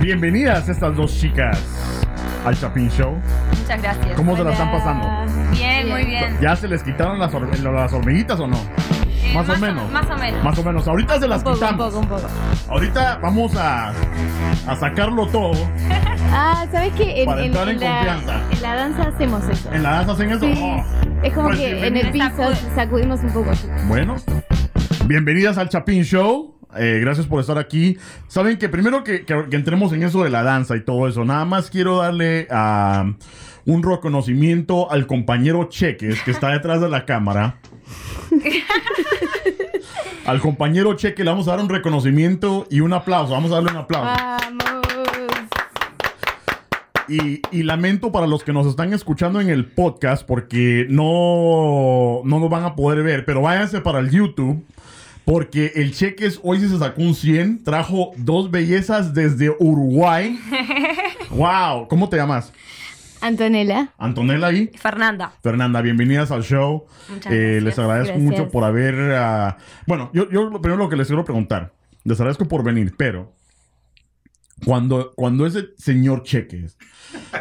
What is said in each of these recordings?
Bienvenidas estas dos chicas al Chapin Show. Muchas gracias. ¿Cómo se la están pasando? Bien, muy bien. ¿Ya se les quitaron las, hor- las hormiguitas o no? Eh, más o menos. Más o menos. Más o menos. Ahorita se las Un poco, un quitamos. poco, un poco. Ahorita vamos a, a sacarlo todo. Ah, ¿sabes qué? En, Para en- entrar en en la, confianza. en la danza hacemos eso. En la danza hacen eso. Sí. Oh. Es como Pues que en el piso sacudimos un poco así. Bueno, bienvenidas al Chapin Show. Eh, gracias por estar aquí. Saben que primero que, que- que entremos en eso de la danza y todo eso, nada más quiero darle ah, un reconocimiento al compañero Cheques que está detrás de la cámara. al compañero Cheque le vamos a dar un reconocimiento y un aplauso. Vamos a darle un aplauso. Vamos. Y, y lamento para los que nos están escuchando en el podcast porque no, no lo van a poder ver, pero váyanse para el YouTube porque el Cheques hoy sí se sacó un 100, trajo dos bellezas desde Uruguay. ¡Wow! ¿Cómo te llamas? Antonella. Antonella y Fernanda. Fernanda, bienvenidas al show. Muchas Eh, gracias. les agradezco Gracias. mucho por haber... ah, bueno, yo, yo lo primero lo que les quiero preguntar, les agradezco por venir, pero cuando, cuando ese señor Cheques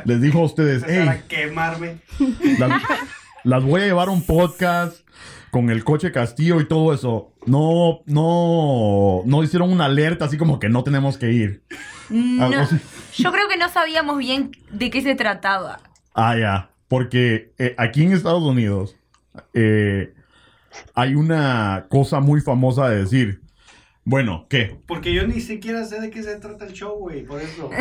les dijo a ustedes, hey, a quemarme. las, las voy a llevar a un podcast con el coche Castillo y todo eso. No, no, no hicieron una alerta así como que no tenemos que ir. No, yo creo que no sabíamos bien de qué se trataba. Ah, ya. Porque eh, aquí en Estados Unidos eh, hay una cosa muy famosa de decir. Bueno, ¿qué? Porque yo ni siquiera sé de qué se trata el show, güey. Por eso.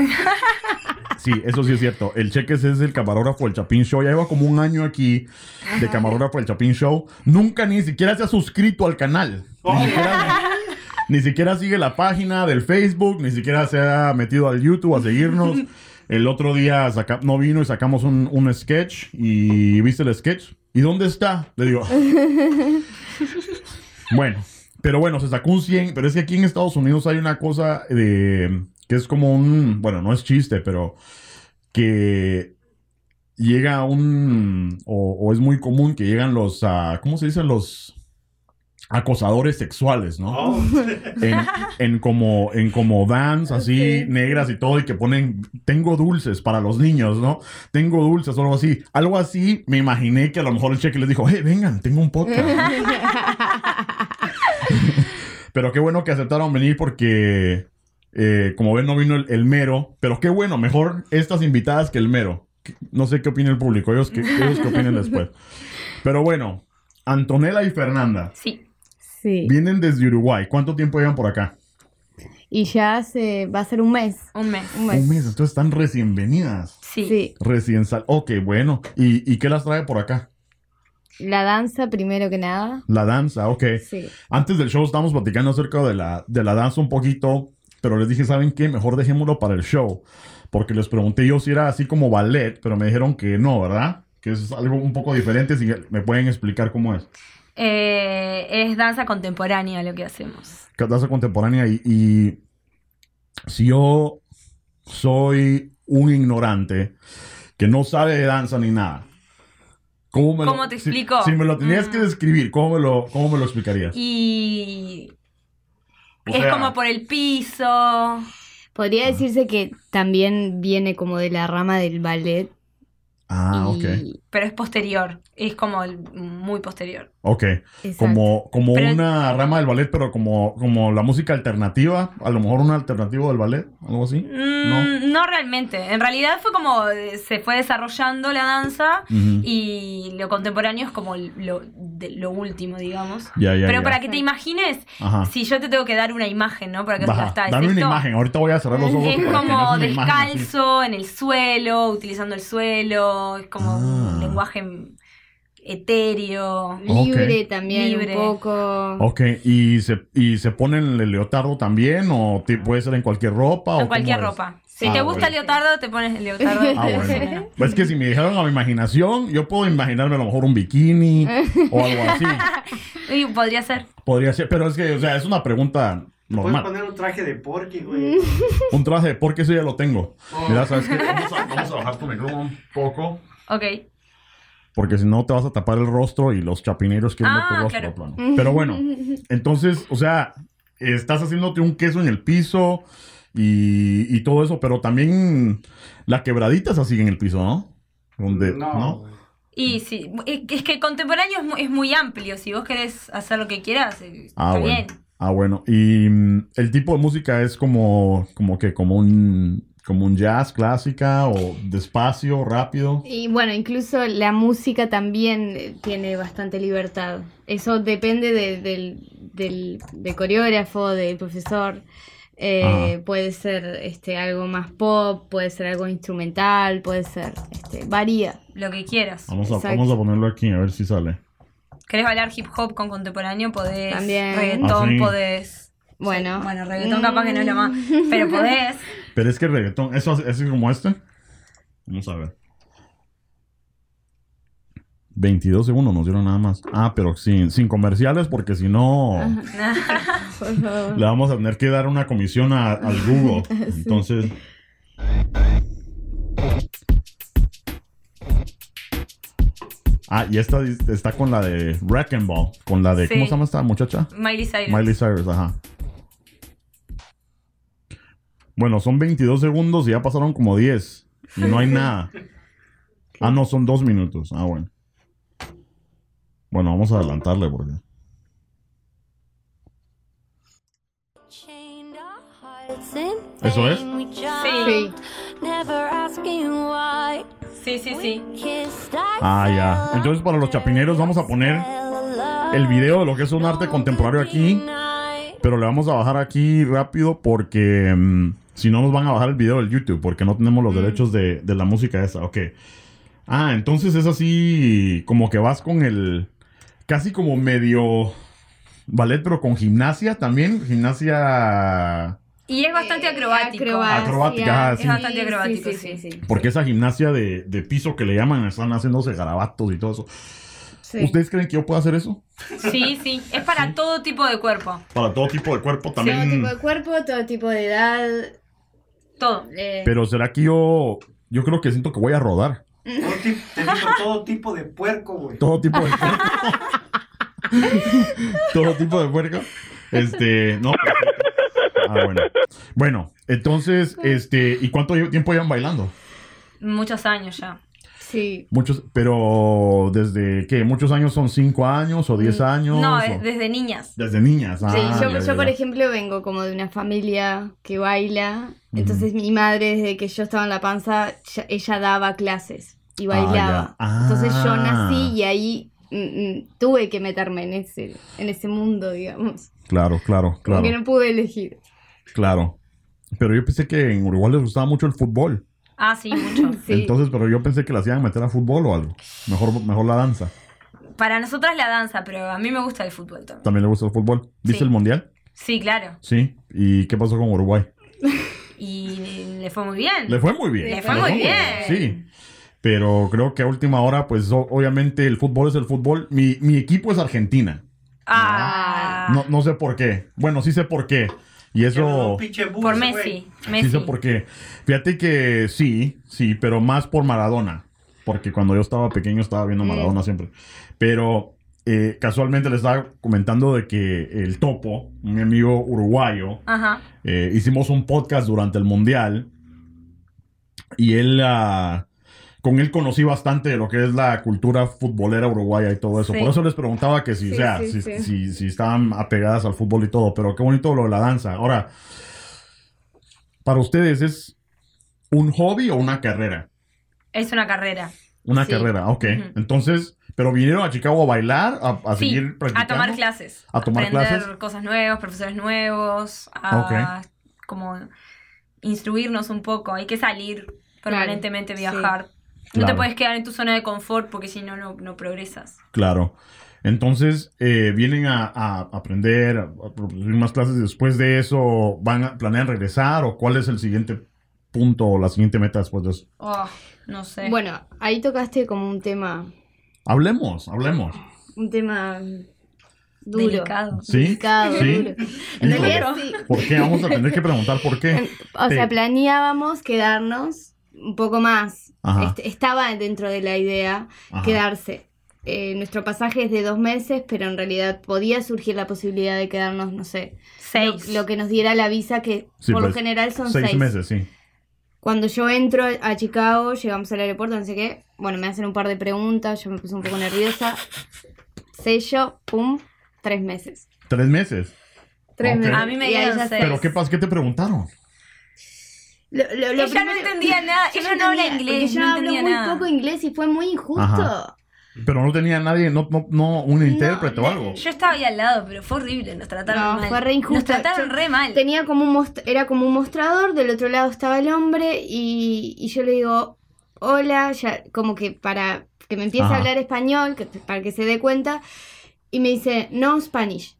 Sí, eso sí es cierto. El Cheques es el camarógrafo del Chapin Show. Ya lleva como un año aquí de camarógrafo del Chapin Show. Nunca ni siquiera se ha suscrito al canal. Ni Oh. siquiera, ni siquiera sigue la página del Facebook, ni siquiera se ha metido al YouTube a seguirnos. El otro día saca- no vino y sacamos un, un sketch. ¿Y viste el sketch? ¿Y dónde está? Le digo. bueno, pero bueno, se sacó un 100. Pero es que aquí en Estados Unidos hay una cosa de que es como un. Bueno, no es chiste, pero que llega un. O, es muy común que llegan los. ah, ¿Cómo se dicen? Los acosadores sexuales, ¿no? Oh. en, en como en como vans así negras y todo y que ponen tengo dulces para los niños, ¿no? Tengo dulces o algo así. Algo así me imaginé que a lo mejor el cheque les dijo, hey, vengan, tengo un podcast. pero qué bueno que aceptaron venir porque, eh, como ven, no vino el, el mero. Pero qué bueno, mejor estas invitadas que el mero. No sé qué opina el público, ellos que, ellos que opinen después. Pero bueno, Antonella y Fernanda Sí. Sí. vienen desde Uruguay. ¿Cuánto tiempo llevan por acá? Y ya hace, va a ser un mes. Un mes. Un mes. Un mes, entonces están recién venidas. Sí. Sí. Recién sal. Ok, bueno. ¿Y, y qué las trae por acá? La danza, primero que nada. La danza, ok. Sí. Antes del show estábamos platicando acerca de la, de la danza un poquito, pero les dije, ¿saben qué? Mejor dejémoslo para el show. Porque les pregunté yo si era así como ballet, pero me dijeron que no, ¿verdad? Que es algo un poco diferente. Si me pueden explicar cómo es. Eh, es danza contemporánea lo que hacemos. Que danza contemporánea y, y si yo soy un ignorante que no sabe de danza ni nada. ¿Cómo, me ¿Cómo lo, te si- explico? Si, me lo tenías que Mm. describir, ¿cómo me lo, cómo me lo explicarías? Y O es sea, como por el piso. Podría decirse que también viene como de la rama del ballet. Ah, y- ok. Pero es posterior. Es como el- muy posterior. Ok. Exacto. Como, como Pero- una rama del ballet, pero como, como la música alternativa. A lo mejor un alternativo del ballet, algo así. Mm, no. realmente. En realidad fue como eh, se fue desarrollando la danza y lo contemporáneo es como lo, de- lo último, digamos. Ya, ya, Pero ya. para que te imagines, Ajá. si yo te tengo que dar una imagen, ¿no? Para que Baja, está, es dame una esto. imagen. Ahorita voy a cerrar los ojos. Es como una imagen descalzo, en el suelo, utilizando el suelo, es como Ah. Un lenguaje etéreo. Libre también Libre. un poco. Ok, ¿y se, y se ponen el leotardo también? ¿O te- puede ser en cualquier ropa? o En cualquier ropa. Si Ah, te gusta bueno. el leotardo, te pones el leotardo. Ah, bueno. Pues es que si me dijeron a mi imaginación, yo puedo imaginarme a lo mejor un bikini o algo así. Y podría ser. Podría ser, pero es que, o sea, es una pregunta Puedes normal. poner un traje de porky, güey. Un traje, porque eso ya lo tengo. Oh. Mira, ¿sabes qué? Vamos a, vamos a bajar tu micrófono un poco. Ok. Porque si no te vas a tapar el rostro y los chapineros quieren ver tu Ah, rostro. claro. plano. Pero bueno, entonces, o sea, estás haciéndote un queso en el piso y, y todo eso, pero también la quebradita es así en el piso, ¿no? Donde, No. Y sí, es que contemporáneo es muy, es muy amplio. Si vos querés hacer lo que quieras, eh, Ah, está bueno. bien. Ah, bueno. Y mm, el tipo de música es como, como que, como un, como un jazz clásica o despacio, rápido. Y bueno, incluso la música también eh, tiene bastante libertad. Eso depende de- del, del, del coreógrafo, del profesor. Eh, puede ser este, algo más pop, puede ser algo instrumental, puede ser, este, varía. Lo que quieras. Vamos a, vamos a ponerlo aquí a ver si sale. ¿Querés bailar hip hop con contemporáneo? Podés. También. Reggaetón, Ah, sí. podés. Bueno, Bueno, reggaetón capaz que no es lo más. Pero podés. Pero es que el reggaetón, ¿eso es es como este? Vamos a ver. 22 segundos nos dieron nada más. Ah, pero sin, sin comerciales porque si no le vamos a tener que dar una comisión a- al Google. Entonces... Ah, y esta está con la de Wrecking Ball. Con la de... Sí. ¿Cómo se llama esta muchacha? Miley Cyrus. Miley Cyrus, ajá. Bueno, son 22 segundos y ya pasaron como 10. Y no hay nada. Ah, no, son dos minutos. Ah, bueno. Bueno, vamos a adelantarle porque... ¿Eso es? Sí. Sí, sí, sí. Ah, ya. Entonces, para los chapineros vamos a poner el video de lo que es un arte contemporáneo aquí. Pero le vamos a bajar aquí rápido porque mm, si no nos van a bajar el video del YouTube porque no tenemos los derechos de, de la música esa. Ok. Ah, entonces es así como que vas con el... Casi como medio ballet, pero con gimnasia también. Gimnasia... Y es bastante acrobático. Acrobacia. Acrobática, ah, sí. Es bastante acrobático, Sí, sí, sí. sí. Porque esa gimnasia de, de piso que le llaman, están haciéndose garabatos y todo eso. Sí. ¿Ustedes creen que yo puedo hacer eso? Sí, sí. Es para todo tipo de cuerpo. Para todo tipo de cuerpo Todo también. tipo de cuerpo, todo tipo de edad. Todo. eh, Pero será que yo... Yo creo que siento que voy a rodar. Todo tipo, te digo, todo tipo de puerco, güey. Todo tipo de puerco. Todo tipo de puerco. Este, no. Ah, bueno. Bueno, entonces, este, ¿y cuánto tiempo llevan bailando? Muchos años ya. Sí. Muchos, pero desde qué, muchos años son cinco años o diez años. No, o- es desde niñas. desde niñas. Ah, Sí, yo, ya, yo, ya, por ya. ejemplo vengo como de una familia que baila, entonces mi madre desde que yo estaba en la panza, ya- ella daba clases y Ah, bailaba. ya. Entonces yo Ah. nací y ahí mm, mm, tuve que meterme en ese, en ese mundo, digamos. Claro, claro, claro, que no pude elegir. claro. Pero yo pensé que en Uruguay les gustaba mucho el fútbol. Ah, sí, mucho. Sí. Entonces, pero yo pensé que las iban a meter a fútbol o algo. Mejor, mejor la danza. Para nosotras la danza, pero a mí me gusta el fútbol también. ¿También le gusta el fútbol? ¿Viste Sí. el mundial? Sí, claro. Sí. ¿Y qué pasó con Uruguay? Y le fue muy bien. Le fue muy bien. Le fue muy bien. Sí. Pero creo que a última hora, pues obviamente el fútbol es el fútbol. Mi, mi equipo es Argentina. Ah. No, no sé por qué. Bueno, sí sé por qué. Y eso... un bus, Por. Messi. Sí Messi. sé por qué. Fíjate que sí, sí, pero más por Maradona. Porque cuando yo estaba pequeño estaba viendo Mm. Maradona siempre. Pero eh, casualmente le estaba comentando de que el Topo, mi amigo uruguayo, Ajá. eh, hicimos un podcast durante el Mundial. Y él, ah, con él conocí bastante de lo que es la cultura futbolera uruguaya y todo eso. Sí. Por eso les preguntaba que si, Sí, o sea, sí, si, sí. si- si estaban apegadas al fútbol y todo. Pero qué bonito lo de la danza. Ahora, para ustedes, ¿es un hobby o una carrera? Es una carrera. Una Sí. carrera, ok. Entonces, ¿pero vinieron a Chicago a bailar? ¿A, a Sí, seguir practicando? a tomar clases. ¿A tomar aprender clases? cosas nuevas, profesores nuevos, a como instruirnos un poco. Hay que salir permanentemente, sí. Viajar. No Claro. te puedes quedar en tu zona de confort porque si no, no, no progresas. Claro. Entonces, eh, vienen a, a aprender, a, a producir más clases después de eso, ¿van a, planean regresar o cuál es el siguiente punto o la siguiente meta después de eso? Oh, no sé. Bueno, ahí tocaste como un tema, Hablemos, hablemos. un tema duro. Delicado. ¿Sí? Delicado, ¿Sí? duro. En Híjole. realidad sí. ¿Por qué? Vamos a tener que preguntar por qué. O sea, Sí. planeábamos quedarnos un poco más. Este, estaba dentro de la idea Ajá. quedarse. Eh, nuestro pasaje es de dos meses, pero en realidad podía surgir la posibilidad de quedarnos, no sé, Seis. lo que nos diera la visa, que Sí, por pues, lo general son seis, seis. meses, sí. Cuando yo entro a Chicago, llegamos al aeropuerto, no sé qué, bueno, me hacen un par de preguntas, yo me puse un poco nerviosa. Sello, pum, tres meses. Tres meses. Tres meses. A mí me dieron seis. ¿Pero qué pasa? ¿Qué te preguntaron? Lo- lo- lo Ella no entendía nada, Yo ella no habla inglés, yo no muy nada. poco inglés y fue muy injusto. Ajá. Pero no tenía nadie, no, no, no un intérprete o algo. Yo estaba ahí al lado, pero fue horrible, nos trataron No, mal. fue re injusto. Nos trataron Yo re mal. Tenía como un most- era como un mostrador, del otro lado estaba el hombre y, y yo le digo, hola, ya, como que para que me empiece Ajá. a hablar español, que, para que se dé cuenta, y me dice, no Spanish.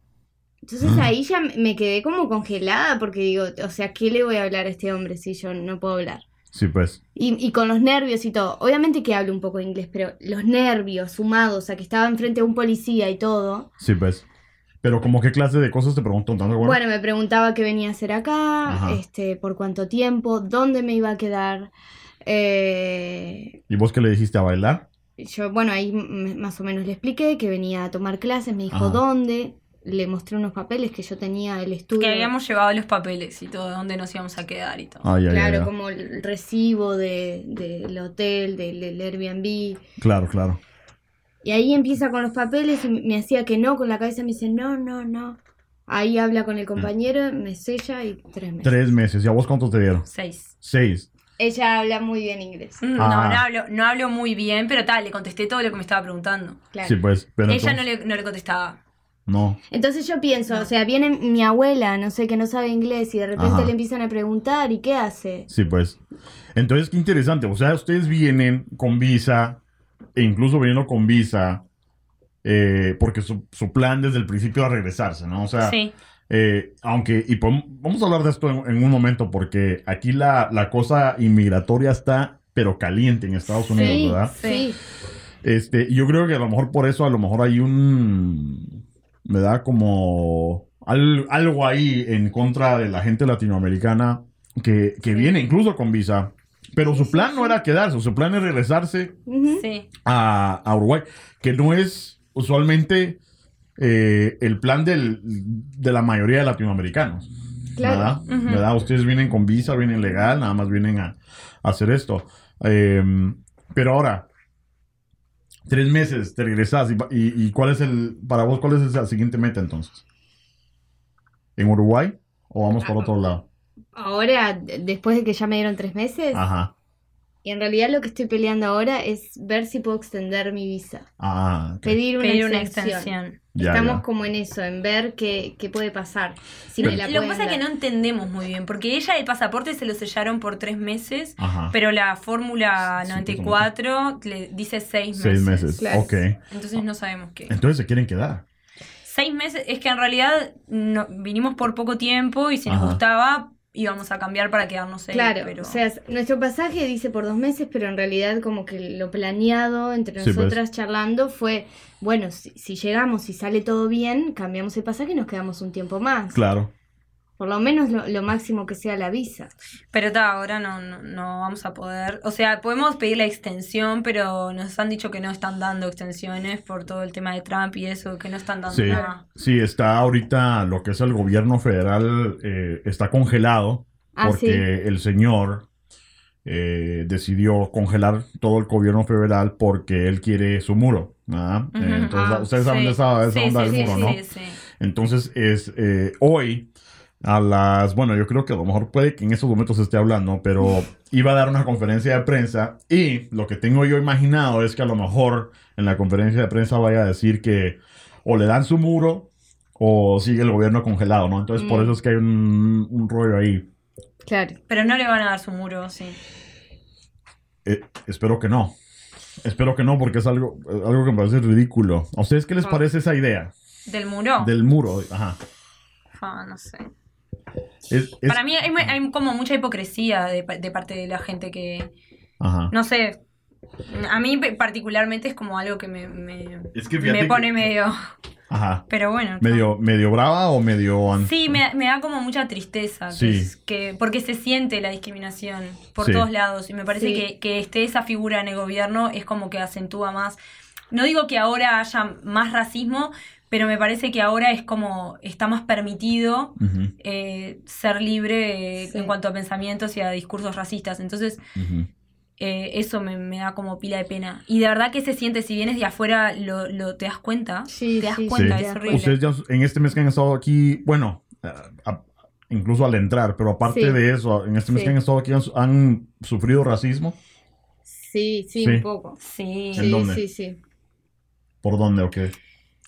Entonces Mm. ahí ya me quedé como congelada porque digo, o sea, ¿qué le voy a hablar a este hombre si yo no puedo hablar? Sí, pues. Y, y con los nervios y todo. Obviamente que hablo un poco de inglés, pero los nervios sumados a que estaba enfrente de un policía y todo. Sí, pues. Pero como qué clase de cosas te preguntó tanto, bueno? Bueno, me preguntaba qué venía a hacer acá, Ajá. este, por cuánto tiempo, dónde me iba a quedar. Eh, ¿Y vos qué le dijiste a bailar? yo, bueno, ahí más o menos le expliqué que venía a tomar clases, me dijo Ajá. dónde, le mostré unos papeles que yo tenía el estudio. Que habíamos llevado los papeles y todo, dónde nos íbamos a quedar y todo. Ay, ay, Claro, ay, ay. como el recibo de- del hotel, del, del Airbnb. Claro, claro. Y ahí empieza con los papeles y me hacía que no, con la cabeza me dice, no, no, no. Ahí habla con el compañero, me sella y tres meses. Tres meses. ¿Y a vos cuánto te dieron? Seis. Seis. Ella habla muy bien inglés. Mm, No, Ah. no hablo, no hablo muy bien, pero tal, le contesté todo lo que me estaba preguntando. Claro. Sí, pues. Pero Ella no le, no le contestaba. No. Entonces yo pienso, No. o sea, viene mi abuela, no sé, que no sabe inglés y de repente Ajá. le empiezan a preguntar, ¿y qué hace? Sí, pues. Entonces, qué interesante. O sea, ustedes vienen con visa, e incluso viniendo con visa, eh, porque su, su plan desde el principio era regresarse, ¿no? O sea, Sí. eh, aunque, y podemos- vamos a hablar de esto en, en un momento, porque aquí la, la cosa inmigratoria está, pero caliente en Estados Unidos, sí, ¿verdad? sí. Este, yo creo que a lo mejor por eso, a lo mejor hay un, me da como al- algo ahí en contra de la gente latinoamericana que, que viene incluso con visa. Pero su plan no era quedarse, su plan es regresarse. Sí. a, a Uruguay, que no es usualmente eh, el plan del- de la mayoría de latinoamericanos. Claro. ¿verdad? ¿verdad? Ustedes vienen con visa, vienen legal, nada más vienen a, a hacer esto. Eh, pero ahora, tres meses, te regresas y, y- y cuál es el, para vos, cuál es la siguiente meta entonces? ¿En Uruguay o vamos por otro lado? Ahora, después de que ya me dieron tres meses, Ajá. y en realidad lo que estoy peleando ahora es ver si puedo extender mi visa. Ah, ok. Pedir una Pedir una extensión. Ya, Estamos ya. como en eso, en ver qué, qué puede pasar. Si Pero- me la Lo que pasa es que no entendemos muy bien, porque ella el pasaporte se lo sellaron por tres meses, Ajá. pero la fórmula Sí, 94 le dice seis meses. Seis meses. Claro. Ok. Entonces no sabemos qué. Entonces se quieren quedar. Seis meses, es que en realidad no, vinimos por poco tiempo y si nos gustaba íbamos a cambiar para quedarnos ahí. Claro, pero... o sea, nuestro pasaje dice por dos meses, pero en realidad como que lo planeado entre Sí, pues. nosotras charlando fue, bueno, si, si llegamos y sale todo bien, cambiamos el pasaje y nos quedamos un tiempo más. Claro. Por lo menos lo, lo máximo que sea la visa. Pero ta, ahora no, no, no vamos a poder. O sea, podemos pedir la extensión, pero nos han dicho que no están dando extensiones por todo el tema de Trump y eso, que no están dando Sí, nada. sí, está ahorita lo que es el gobierno federal, eh, está congelado Ah, porque sí. el señor eh, decidió congelar todo el gobierno federal porque él quiere su muro. entonces, Ah, ustedes saben Sí, esa, esa sí, onda sí, del sí, muro, ¿no? sí, sí. Entonces, es eh, hoy a las, bueno, yo creo que a lo mejor puede que en estos momentos se esté hablando, pero iba a dar una conferencia de prensa y lo que tengo yo imaginado es que a lo mejor en la conferencia de prensa vaya a decir que o le dan su muro o sigue el gobierno congelado, ¿no? Entonces, por Mm. eso es que hay un, un rollo ahí. Claro. Pero no le van a dar su muro, sí. Eh, espero que no. Espero que no, porque es algo, algo que me parece ridículo. ¿A ustedes qué les Ah. parece esa idea ¿Del muro? del muro? Ajá. Ah, no sé. Es- es- Para mí hay, hay como mucha hipocresía de, pa- de parte de la gente que, Ajá. no sé, a mí particularmente es como algo que me, me, Es que me pone que- medio... Ajá. Pero bueno. ¿Medio, medio brava o medio... Sí, me, me da como mucha tristeza. que Sí. es que, porque se siente la discriminación por Sí. todos lados. Y me parece Sí. que, que esté esa figura en el gobierno es como que acentúa más. No digo que ahora haya más racismo, pero me parece que ahora es como está más permitido eh, ser libre eh, Sí. en cuanto a pensamientos y a discursos racistas. Entonces, eh, eso me, me da como pila de pena. Y de verdad que se siente, si vienes de afuera, lo, lo te das cuenta. Sí, te das sí, cuenta, sí. es horrible. Ustedes ya en este mes que han estado aquí, bueno, a- a- incluso al entrar, pero aparte Sí. de eso, en este mes Sí. que han estado aquí, ¿han, han sufrido racismo? Sí, sí, Sí. un poco. Sí. ¿En Sí, dónde? sí, sí. ¿Por dónde o qué?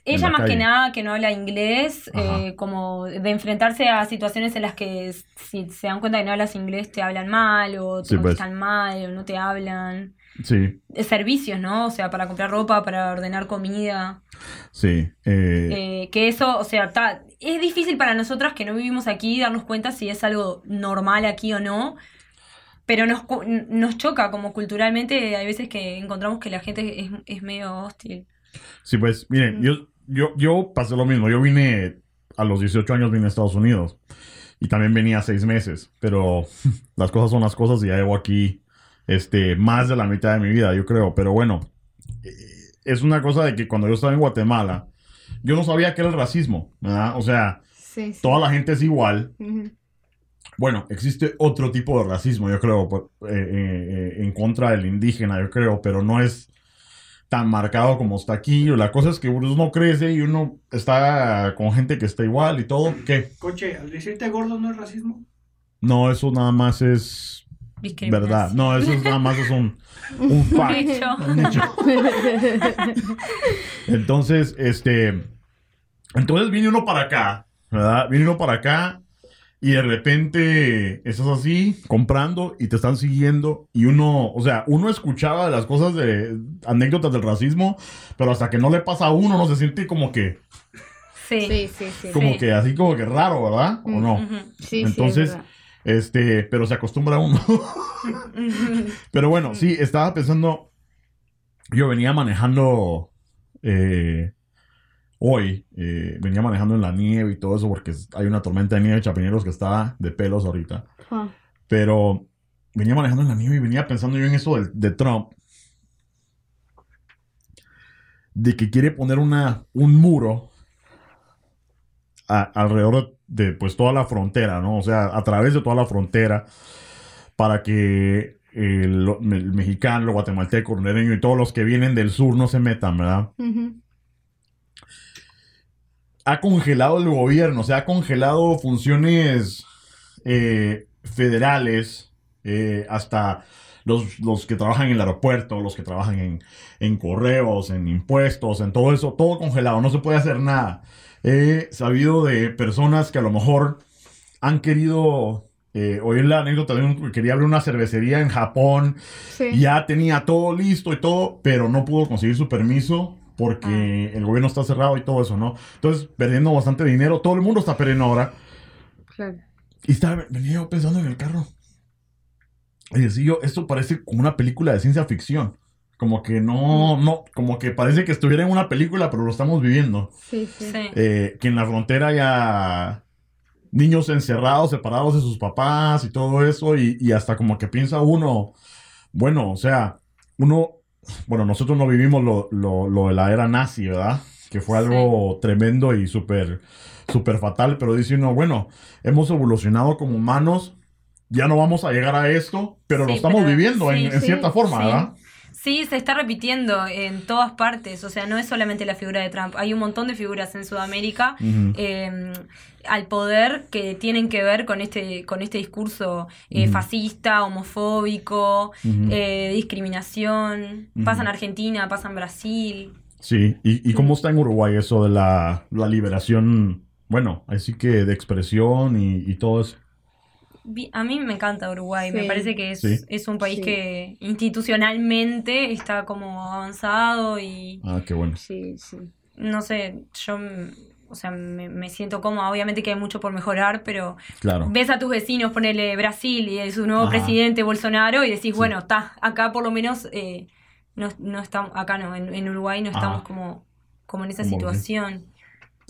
Ella la más que nada que no habla inglés, eh, como de enfrentarse a situaciones en las que si se dan cuenta que no hablas inglés te hablan mal o te Sí, pues. contestan mal o no te hablan. Sí, Eh, Servicios, ¿no? O sea, para comprar ropa, para ordenar comida. sí. eh, Eh, que eso, o sea, ta- es difícil para nosotras que no vivimos aquí darnos cuenta si es algo normal aquí o no. Pero nos, nos choca como culturalmente, hay veces que encontramos que la gente es, es medio hostil. Sí, pues, miren, yo, yo, yo pasé lo mismo. Yo vine a los 18 años, vine a Estados Unidos. Y también venía seis meses. Pero las cosas son las cosas y ya llevo aquí este, más de la mitad de mi vida, yo creo. Pero bueno, eh, es una cosa de que cuando yo estaba en Guatemala, yo no sabía qué era el racismo, ¿verdad? O sea, Sí, sí. toda la gente es igual. Bueno, existe otro tipo de racismo, yo creo, eh, eh, en contra del indígena, yo creo, pero no es tan marcado como está aquí. La cosa es que uno crece y uno está con gente que está igual y todo. ¿Qué? Coche, al decirte gordo no es racismo. No, eso nada más es verdad. No, eso es nada más es un, un fact. hecho. Un hecho. Entonces, este. Entonces viene uno para acá, ¿verdad? Viene uno para acá y de repente estás así comprando y te están siguiendo y uno, o sea, uno escuchaba las cosas de anécdotas del racismo, pero hasta que no le pasa a uno, no se siente como que, Sí. Sí, sí, sí. como Sí. que así como que raro, ¿verdad? ¿O no? Ujú. Sí, sí, es Entonces. Este, pero se acostumbra uno. Pero bueno, sí, estaba pensando. Yo venía manejando eh, hoy, eh, venía manejando en la nieve y todo eso, porque hay una tormenta de nieve de chapineros que está de pelos ahorita. Ah, Pero venía manejando en la nieve y venía pensando yo en eso de, de Trump. De que quiere poner una, un muro a- alrededor de pues toda la frontera, ¿no? O sea, a través de toda la frontera para que el, el mexicano, el guatemalteco, el y todos los que vienen del sur no se metan, ¿verdad? Ha congelado el gobierno, o sea, ha congelado funciones eh, federales, eh, hasta los, los que trabajan en el aeropuerto, los que trabajan en, en correos, en impuestos, en todo eso, todo congelado, no se puede hacer nada. He sabido de personas que a lo mejor han querido, eh, oír la anécdota de un que quería abrir una cervecería en Japón, Sí. ya tenía todo listo y todo, pero no pudo conseguir su permiso porque el gobierno está cerrado y todo eso, ¿no? Entonces, perdiendo bastante dinero, todo el mundo está perdiendo ahora. Claro. Y estaba, venía yo pensando en el carro. Y decía yo, esto parece como una película de ciencia ficción. Como que no, no, como que parece que estuviera en una película, pero lo estamos viviendo. Sí, sí. Sí. Eh, que en la frontera haya niños encerrados, separados de sus papás y todo eso, y, y hasta como que piensa uno, bueno, o sea, uno, bueno, nosotros no vivimos lo, lo, lo de la era nazi, ¿verdad? Que fue algo tremendo y súper, súper fatal, pero dice uno, bueno, hemos evolucionado como humanos, ya no vamos a llegar a esto, pero lo estamos pero- viviendo en, sí, en cierta forma. ¿verdad? Sí, se está repitiendo en todas partes, o sea, no es solamente la figura de Trump, hay un montón de figuras en Sudamérica eh, al poder que tienen que ver con este, con este discurso eh, fascista, homofóbico, eh, discriminación, pasa en Argentina, pasa en Brasil. Sí, ¿y, y cómo está en Uruguay eso de la, la liberación, bueno, así que de expresión y, y todo eso? A mí me encanta Uruguay, me parece que es, Sí. es un país Sí. que institucionalmente está como avanzado y Ah, qué bueno. Sí, sí. no sé, yo o sea, me, me siento cómoda, obviamente que hay mucho por mejorar, pero Claro. ves a tus vecinos, ponele Brasil y su nuevo Ajá. presidente Bolsonaro y decís, bueno, está, acá por lo menos eh, no, no estamos, acá no, en, en Uruguay no estamos Ajá. como, como en esa situación.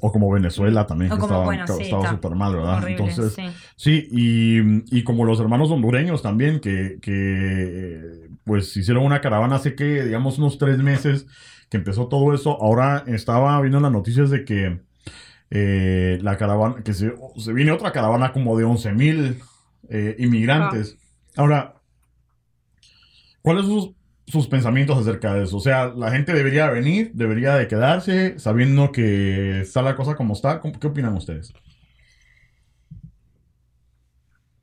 O como Venezuela también, O que como, estaba bueno, sí, súper mal, ¿verdad? Horrible, Entonces, sí. Sí, y, y como los hermanos hondureños también, que, que pues hicieron una caravana hace que, digamos, unos tres meses que empezó todo eso. Ahora estaba viendo las noticias de que eh, la caravana, que se, se viene otra caravana como de 11 mil inmigrantes. Ahora, ¿cuáles son sus, pensamientos acerca de eso? O sea, la gente debería venir, debería de quedarse, sabiendo que está la cosa como está. ¿Cómo- ¿Qué opinan ustedes?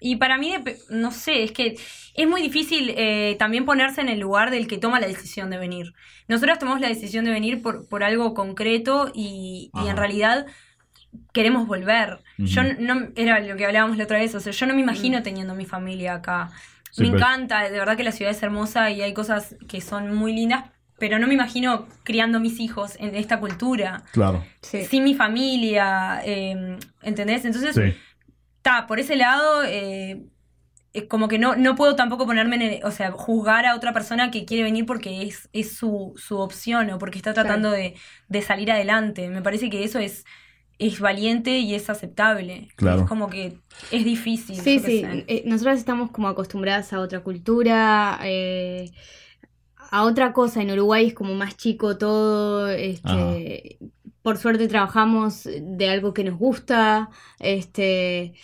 Y para mí, no sé, es que es muy difícil eh, también ponerse en el lugar del que toma la decisión de venir. Nosotros tomamos la decisión de venir por, por algo concreto y, en realidad queremos volver. Yo no, era lo que hablábamos la otra vez, o sea, yo no me imagino teniendo mi familia acá. Sí, me encanta, de verdad que la ciudad es hermosa y hay cosas que son muy lindas, pero no me imagino criando mis hijos en esta cultura. Claro. Sí. Sin mi familia, eh, ¿entendés? Entonces, Sí. está, por ese lado, eh, es como que no, no puedo tampoco ponerme en el- o sea, juzgar a otra persona que quiere venir porque es, es su, su opción o porque está tratando de, de salir adelante. Me parece que eso es, es valiente y es aceptable. Claro. Es como que es difícil. Sí, sí. sé. eh, nosotras estamos como acostumbradas a otra cultura, eh, a otra cosa. En Uruguay es como más chico todo. Este, por suerte trabajamos de algo que nos gusta. Este,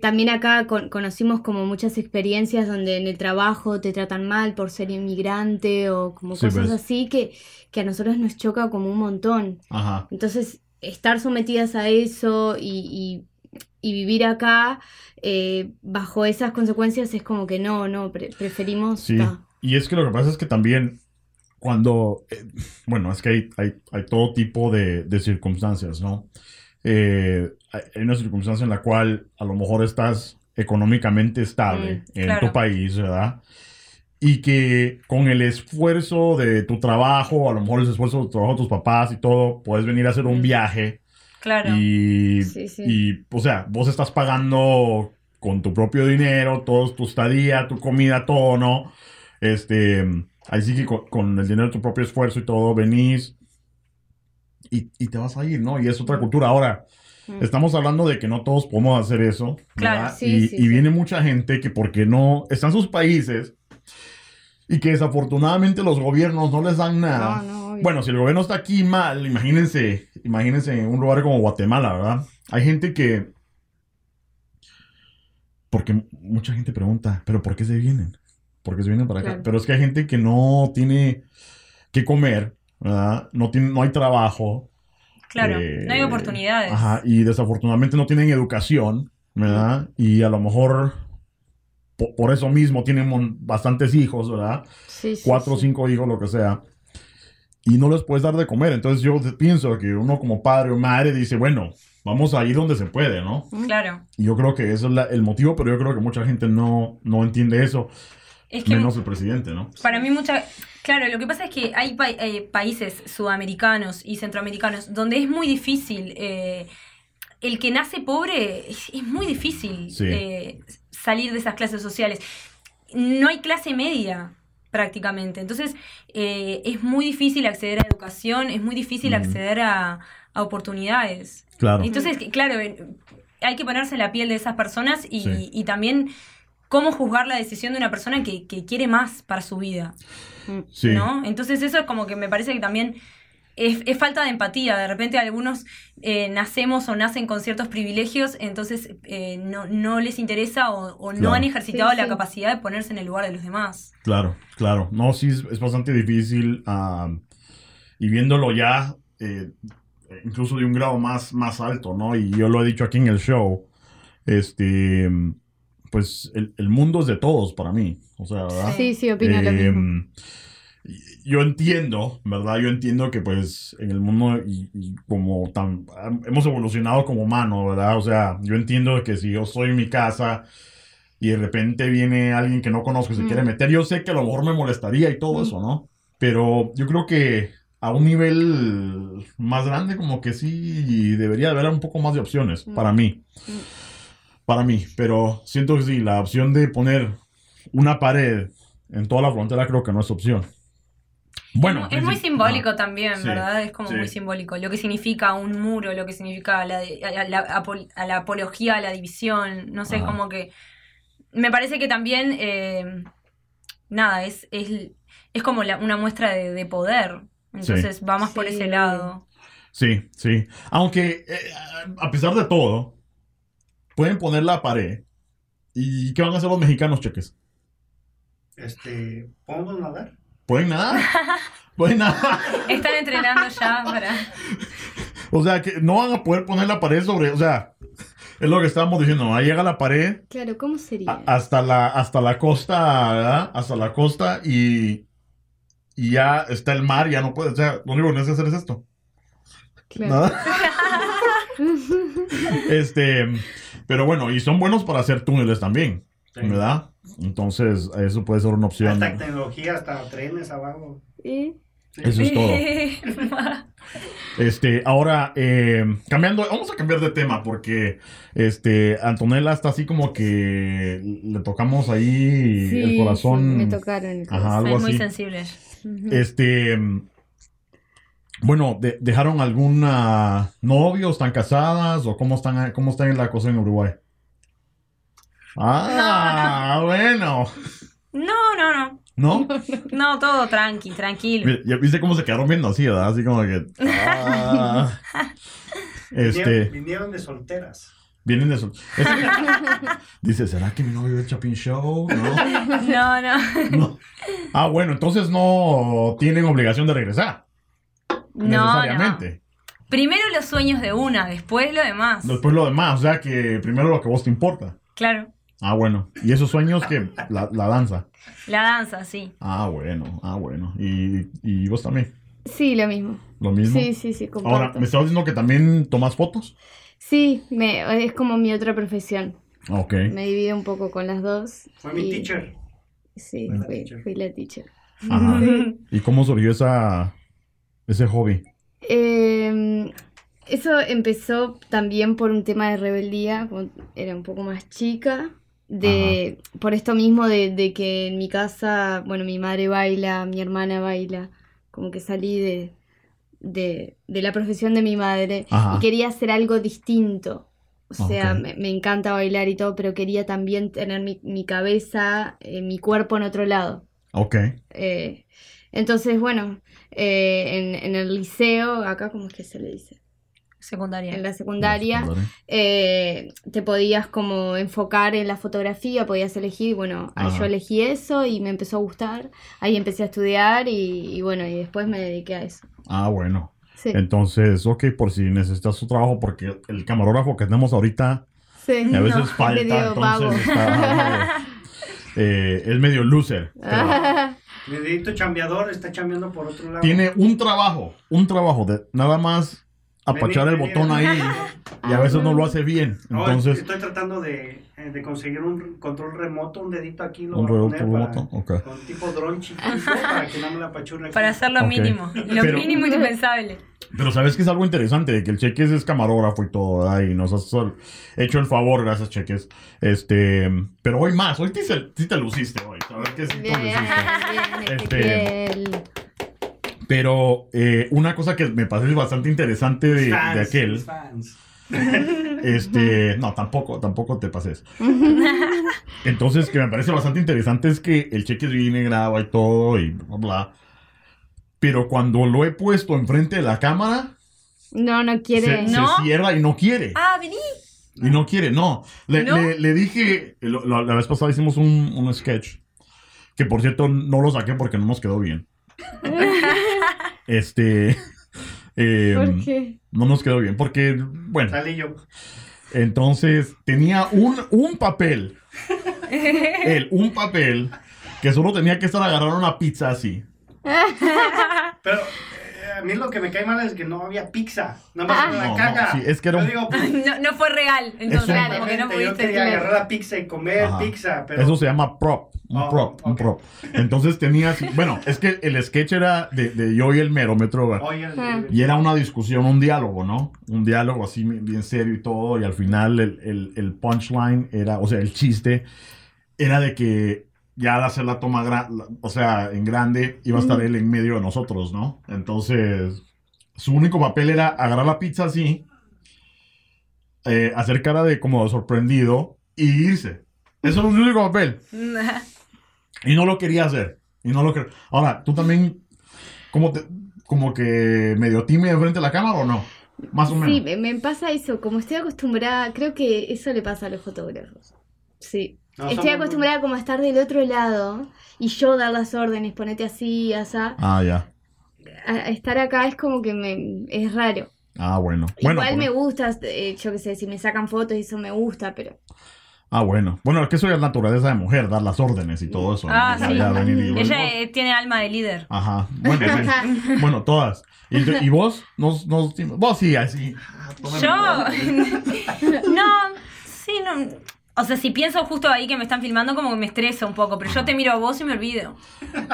también acá con- conocimos como muchas experiencias donde en el trabajo te tratan mal por ser inmigrante o como Sí, cosas pues. así que, que a nosotros nos choca como un montón. Ajá. Entonces, estar sometidas a eso y, y- y vivir acá eh, bajo esas consecuencias es como que no, no, pre- preferimos... Sí. Y es que lo que pasa es que también cuando, eh, bueno, es que hay, hay, hay todo tipo de, de circunstancias, ¿no? Eh, hay hay una circunstancia en la cual a lo mejor estás económicamente estable Mm, en claro. tu país, ¿verdad? Y que con el esfuerzo de tu trabajo, a lo mejor el esfuerzo del trabajo de tus papás y todo, puedes venir a hacer un viaje Claro. y, Sí, sí. y, o sea, vos estás pagando con tu propio dinero, todo tu estadía, tu comida, todo, ¿no? Este, ahí sí que con, con el dinero de tu propio esfuerzo y todo, venís y, y te vas a ir, ¿no? Y es otra cultura. Ahora, Mm. estamos hablando de que no todos podemos hacer eso, Claro, sí, y, sí, y sí. viene mucha gente que porque no, está en sus países y que desafortunadamente los gobiernos no les dan nada. No, no, obvio. Bueno, si el gobierno está aquí mal, imagínense, imagínense en un lugar como Guatemala, ¿verdad? Hay gente que... Porque mucha gente pregunta, ¿pero por qué se vienen? ¿Por qué se vienen para acá? Claro. Pero es que hay gente que no tiene que comer, ¿verdad? No, tiene, no hay trabajo. Claro. eh, no hay oportunidades. Ajá, y desafortunadamente no tienen educación, ¿verdad? Y a lo mejor po- por, eso mismo tienen mon- bastantes hijos, ¿verdad? Sí, sí, cuatro o sí. cinco hijos, lo que sea, y no les puedes dar de comer. Entonces yo pienso que uno como padre o madre dice, bueno, vamos a ir donde se puede, ¿no? Claro. Y yo creo que eso es la- el motivo, pero yo creo que mucha gente no, no entiende eso, Es que menos el presidente, ¿no? Para mí mucha... Claro, lo que pasa es que hay pa- eh, países sudamericanos y centroamericanos donde es muy difícil. eh, el que nace pobre es, es muy difícil Sí. eh, salir de esas clases sociales. No hay clase media prácticamente. Entonces eh, es muy difícil acceder a educación, es muy difícil acceder a, a oportunidades. Claro. Entonces, claro, eh, hay que ponerse en la piel de esas personas y, Sí. y también cómo juzgar la decisión de una persona que, que quiere más para su vida. Sí. ¿no? Entonces eso es como que me parece que también es, es falta de empatía. De repente algunos eh, nacemos o nacen con ciertos privilegios, entonces eh, no, no les interesa o, o no Claro. han ejercitado Sí, la sí. capacidad de ponerse en el lugar de los demás. Claro, claro. No, sí, es, es bastante difícil. y viéndolo ya, eh, incluso de un grado más, más alto, ¿no? Y yo lo he dicho aquí en el show, este, pues el, el mundo es de todos para mí. O sea, ¿verdad? Sí, sí, opino lo mismo. Yo entiendo, ¿verdad? Yo entiendo que pues en el mundo y, y como tan hemos evolucionado como humanos, ¿verdad? O sea, yo entiendo que si yo estoy en mi casa y de repente viene alguien que no conozco y se Mm. quiere meter, yo sé que a lo mejor me molestaría y todo Mm. eso, ¿no? Pero yo creo que a un nivel más grande como que sí debería haber un poco más de opciones Mm. para mí. Para mí, pero siento que sí, la opción de poner una pared en toda la frontera creo que no es opción. Bueno, es muy simbólico también, sí, ¿verdad? Es como sí. muy simbólico. Lo que significa un muro, lo que significa la, a la, a la apología, a la división. No sé, Ajá. como que. Me parece que también. eh, nada, es, es, es como la- una muestra de, de poder. Entonces va más por Sí. ese lado. Sí, sí. Aunque, eh, a pesar de todo, pueden poner la pared. ¿Y qué van a hacer los mexicanos, cheques? Este, ¿podemos nadar? ¿Pueden nadar? ¿Pueden nadar? Están entrenando ya para. O sea, que no van a poder poner la pared sobre... O sea, es lo que estábamos diciendo. Ahí llega la pared Claro, ¿cómo sería? hasta la, hasta la costa, ¿verdad? Hasta la costa y... Y ya está el mar, ya no puede... O sea, lo único que tienes que hacer es esto. Claro. Nada. este... Pero bueno, y son buenos para hacer túneles también, Sí. ¿verdad? Entonces, eso puede ser una opción. Hasta tecnología, hasta trenes abajo. ¿Eh? Eso es todo. Este, ahora, eh, cambiando, vamos a cambiar de tema porque, este, Antonella está así como que le tocamos ahí Sí, el corazón. sí, me tocaron el corazón. Ajá, algo muy así. sensibles. Ujú. Este, bueno, de- ¿dejaron alguna novio? ¿Están casadas? ¿O cómo están, cómo están en la cosa en Uruguay? Ah, bueno. No, no, no. ¿No? No, todo tranqui, tranquilo. Mira, ¿Ya viste cómo se quedaron viendo así, verdad? Así como que... ah. este... Vinieron, vinieron de solteras. Vienen de eso. Es- Dice, ¿será que mi novio ve el Chapin Show? No. No, no. no. Ah, bueno, entonces no tienen obligación de regresar. No, no. Primero los sueños de una, después lo demás. Después lo demás, o sea que primero lo que a vos te importa. Claro. Ah, bueno. ¿Y esos sueños que la, la danza? La danza, sí. Ah, bueno, ah, bueno. ¿Y, y vos también? Sí, lo mismo. ¿Lo mismo? Sí, sí, sí, comparto. Ahora, ¿me estabas diciendo que también tomas fotos? Sí, me, es como mi otra profesión. Ok. Me divido un poco con las dos. Fue mi teacher. Sí, fui, teacher. fui la teacher. Ajá. ¿Y cómo surgió esa, ese hobby? Eh, eso empezó también por un tema de rebeldía, era un poco más chica, de, por esto mismo de, de que en mi casa, bueno, mi madre baila, mi hermana baila, como que salí de, de, de la profesión de mi madre Ajá. y quería hacer algo distinto. O sea, Ok. me, me encanta bailar y todo, pero quería también tener mi, mi cabeza, eh, mi cuerpo en otro lado. Ok. Eh, entonces, bueno, eh, en, en el liceo, acá, ¿cómo es que se le dice? Secundaria. En la secundaria, eh, te podías como enfocar en la fotografía, podías elegir, bueno, ah, Ajá. yo elegí eso y me empezó a gustar, ahí empecé a estudiar y, y bueno, y después me dediqué a eso. Ah, bueno. Sí, Entonces, ok, por si necesitas su trabajo, porque el camarógrafo que tenemos ahorita sí. a veces No, falta, medio vago. entonces está, eh, es medio loser. pero Mi dedito chambeador está chambeando por otro lado. tiene un trabajo, un trabajo de nada más apachar el botón ahí y a veces no lo hace bien. No, Entonces, estoy tratando de, eh, de conseguir un control remoto, un dedito aquí, lo un voy a remoto, poner para- botón, ok. con tipo dron chiquito para que no me la apachurre aquí. Para hacer lo mínimo. Lo Pero- mínimo indispensable. Pero sabes que es algo interesante, de que el Cheques es camarógrafo y todo, ¿verdad? Y nos has hecho el favor, gracias Cheques. Este, pero hoy más, hoy sí, sí te luciste hoy, sí te bien, bien, Este- Ezequiel. Pero eh, una cosa que me parece bastante interesante de, Fans, de aquel, fans. este, no, tampoco, tampoco te pases. Entonces, que me parece bastante interesante es que el Cheques viene, graba y todo y bla, bla. Pero cuando lo he puesto enfrente de la cámara, No, no se, quiere. se ¿No? cierra y no quiere. Ah, vení. Y no quiere, no. Le, ¿No? le- le dije, lo- lo- la vez pasada hicimos un, un sketch, que por cierto no lo saqué porque no nos quedó bien. Este, eh, ¿Por qué? no nos quedó bien, porque, bueno, Salí yo. entonces tenía un, un papel, él, un papel, que solo tenía que estar agarrando una pizza así. Pero a mí lo que me cae mal es que no había pizza. Nada más Ah. en la No, no, caja. sí, es que era Yo un- digo, pues, No, no fue real. Entonces, un- como que no yo pudiste. quería claro. agarrar la pizza y comer Ajá. pizza, pero Eso se llama prop, un Oh, prop, un prop. Entonces tenía así, bueno, es que el sketch era de, de yo y el merómetro, Oye, Ah. Y era una discusión, un diálogo, ¿no? Un diálogo así bien serio y todo. Y al final el, el- el punchline era, o sea, el chiste era de que ya al hacer la toma, la- o sea, en grande, iba a estar él en medio de nosotros, ¿no? Entonces, su único papel era agarrar la pizza así, eh, hacer cara de como sorprendido y irse. Eso es su único papel. Y no lo quería hacer. Y no lo quer- Ahora, ¿tú también como, te, como que medio tímido frente a la cámara o no? Más o menos. Sí, me, me pasa eso. Como estoy acostumbrada, creo que eso le pasa a los fotógrafos. Sí. No, estoy somos- acostumbrada como a estar del otro lado y yo dar las órdenes, ponete así, asá. Ah, ya. A, estar acá es como que me es raro. Ah, bueno. bueno Igual por- me gusta, eh, yo qué sé, si me sacan fotos y eso me gusta, pero Ah, bueno. Bueno, es que eso ya es naturaleza de mujer, dar las órdenes y todo eso. ¿no? Ah, Ya- sí. ya venir y- Ella tiene alma de líder. Ajá. Bueno, bueno todas. ¿Y, y vos? ¿No, no, vos sí, así. Yo. no, sí, no. O sea, si pienso justo ahí que me están filmando, como que me estresa un poco. Pero yo te miro a vos y me olvido.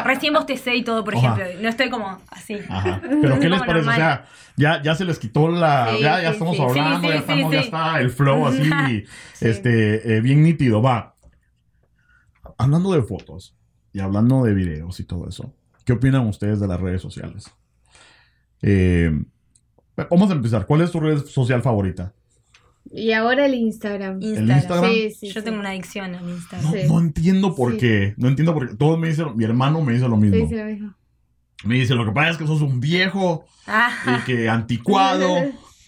Recién bostecé y todo, por ejemplo. No estoy como así. Ajá. Pero ¿qué les parece? O sea, ya, ya se les quitó la. Sí, ya, ya sí, estamos sí. hablando, ya, estamos, ya está el flow así, Sí. este, eh, bien nítido. Va. Hablando de fotos y hablando de videos y todo eso, ¿qué opinan ustedes de las redes sociales? Eh, vamos a empezar. ¿Cuál es tu red social favorita? Y ahora el Instagram. Instagram. Instagram? Sí, sí, Yo sí. tengo una adicción al No, Instagram. Sí. no entiendo por Sí. qué. No entiendo por qué. Todos me dicen, mi hermano me dice lo mismo. dice lo mismo. Me dice, lo que pasa es que sos un viejo y Ah, que anticuado.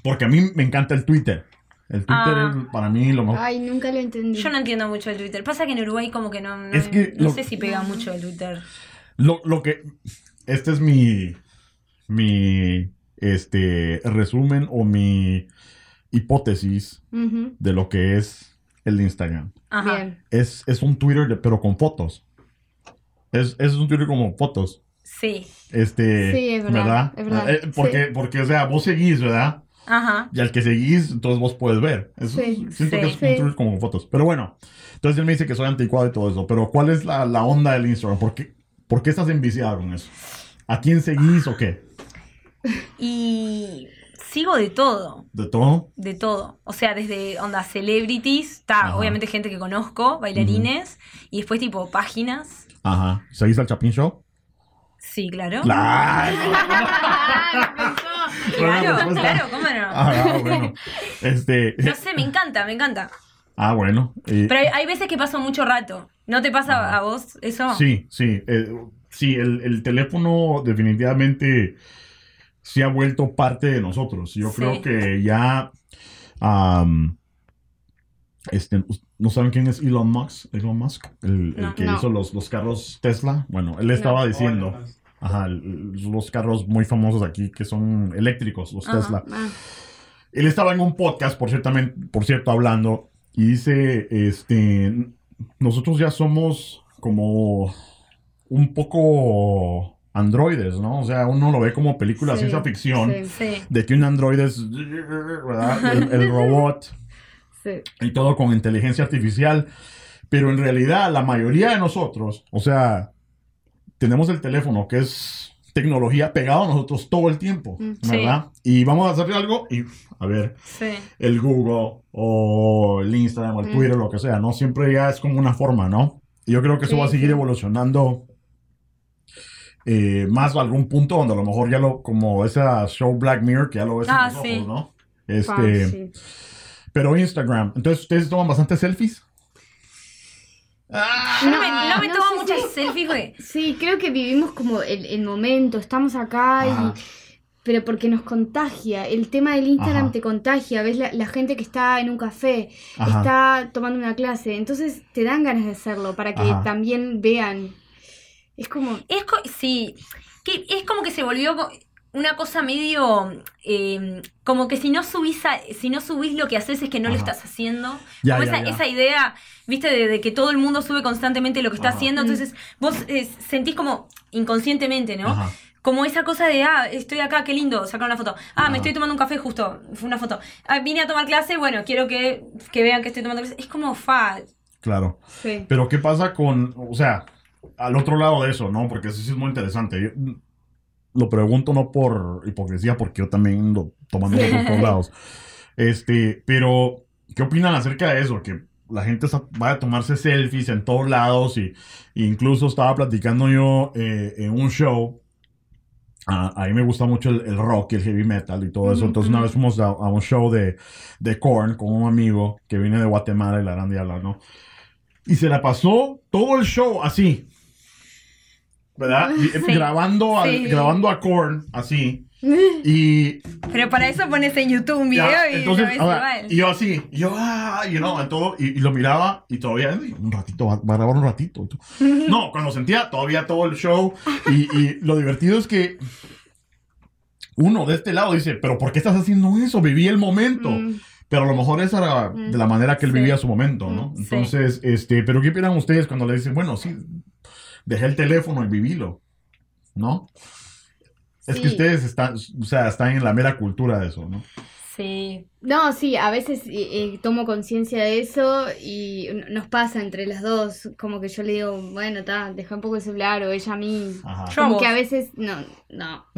Porque a mí me encanta el Twitter. El Twitter Ah. es para mí lo mejor. Ay, nunca lo entendí. yo no entiendo mucho el Twitter. Pasa que en Uruguay como que no, no, Es que no lo- sé si pega mucho el Twitter. Lo, lo que. Este es mi. Mi. Este. Resumen o mi hipótesis de lo que es el Instagram. Ajá. Bien. Es, es un Twitter, de- pero con fotos. Es, es un Twitter como fotos. Sí. Este. Sí, es verdad, es verdad, Eh, porque, sí. porque, o sea, vos seguís, ¿verdad? Ajá. Y al que seguís, entonces vos puedes ver. Eso, Sí, siento sí, que es un sí. Twitter como fotos. Pero bueno, entonces él me dice que soy anticuado y todo eso. Pero ¿cuál es la, la onda del Instagram? ¿Por qué, ¿Por qué estás enviciado con eso? ¿A quién seguís o qué? Y sigo de todo. ¿De todo? De todo. O sea, desde onda celebrities, está obviamente gente que conozco, bailarines, y después tipo páginas. Ajá. ¿Seguís al Chapin Show? Sí, claro. Claro, claro, ¿cómo no? Ah, bueno. Este. No sé, me encanta, me encanta. Ah, bueno. Pero hay, hay veces que paso mucho rato. ¿No te pasa a vos eso? Sí, sí. eh, sí, el, el teléfono definitivamente se ha vuelto parte de nosotros. Yo Sí. creo que ya. este, ¿No saben quién es Elon Musk? Elon Musk, el, que No. hizo los, los carros Tesla. Bueno, él estaba diciendo, ajá, el- los carros muy famosos aquí que son eléctricos, los Ajá. Tesla. Ah, Él estaba en un podcast, por, ciertamente, por cierto, hablando, y dice, este, nosotros ya somos como un poco androides, ¿no? O sea, uno lo ve como película de Sí, ciencia ficción, sí. Sí. de que un androide es, ¿verdad? El, el robot sí. y todo con inteligencia artificial, pero en realidad la mayoría de nosotros, o sea, tenemos el teléfono que es tecnología pegado a nosotros todo el tiempo, Mm. ¿verdad? Y vamos a hacer algo y, a ver, Sí. el Google o el Instagram o el Mm. Twitter, lo que sea, ¿no? Siempre ya es como una forma, ¿no? Y yo creo que eso va a seguir evolucionando eh, más algún punto donde a lo mejor ya lo, como esa show Black Mirror, que ya lo ves Ah, en los sí. ojos, ¿no? Ah, Este, sí. pero Instagram, entonces ustedes toman bastante selfies. Ah, No me, no me no tomo muchas si- selfies, güey. Sí, creo que vivimos como el, el momento, estamos acá y... Pero porque nos contagia, el tema del Instagram Ajá. te contagia, ves la, la gente que está en un café, Ajá. está tomando una clase, entonces te dan ganas de hacerlo para que Ajá. también vean. Es como, Es co- sí, que es como que se volvió una cosa medio eh, como que si no subís a- si no subís lo que haces es que no lo estás haciendo. Ya, como ya, esa, ya. esa idea, viste, de, de que todo el mundo sube constantemente lo que está Ajá. haciendo. Mm. Entonces, vos eh, sentís como inconscientemente, ¿no? Ajá. Como esa cosa de, ah, estoy acá, qué lindo, sacar una foto. Ah, me estoy tomando un café justo, fue una foto. Ah, vine a tomar clase, bueno, quiero que, que vean que estoy tomando clase. Es como fa. Claro. sí. Pero ¿qué pasa con, o sea, al otro lado de eso, ¿no? Porque eso sí es muy interesante. Yo, lo pregunto no por hipocresía, porque yo también ando tomando por todos lados. Este, pero, ¿qué opinan acerca de eso? Que la gente va a tomarse selfies en todos lados y, y incluso estaba platicando yo eh, en un show. ah, a mí me gusta mucho el, el rock y el heavy metal y todo eso. Entonces una vez fuimos a, a un show de, de Korn con un amigo que viene de Guatemala y la gran diabla, ¿no? Y se la pasó todo el show así. ¿Verdad? Y- Sí. Grabando, al- Sí. grabando a Korn así. Y Pero para eso pones en YouTube un video ya, y entonces, lo ves igual. y yo así, y yo, ah, you know, en todo, y, y lo miraba, y todavía, y un ratito, va, a grabar un ratito. y. No, cuando sentía todavía todo el show, y, y lo divertido es que uno de este lado dice, pero ¿por qué estás haciendo eso? Viví el momento. Mm. Pero a lo mejor esa era de la manera que él Sí. vivía su momento, ¿no? Mm. Entonces, este, pero ¿qué opinan ustedes cuando le dicen, bueno, sí, dejé el teléfono y vivilo, ¿no? Es que ustedes están, o sea, están en la mera cultura de eso, ¿no? Sí. No, sí, a veces eh, tomo conciencia de eso y nos pasa entre las dos, como que yo le digo, bueno, ta, deja un poco el celular o ella a mí. Ajá. A Como vos. que a veces, no, no.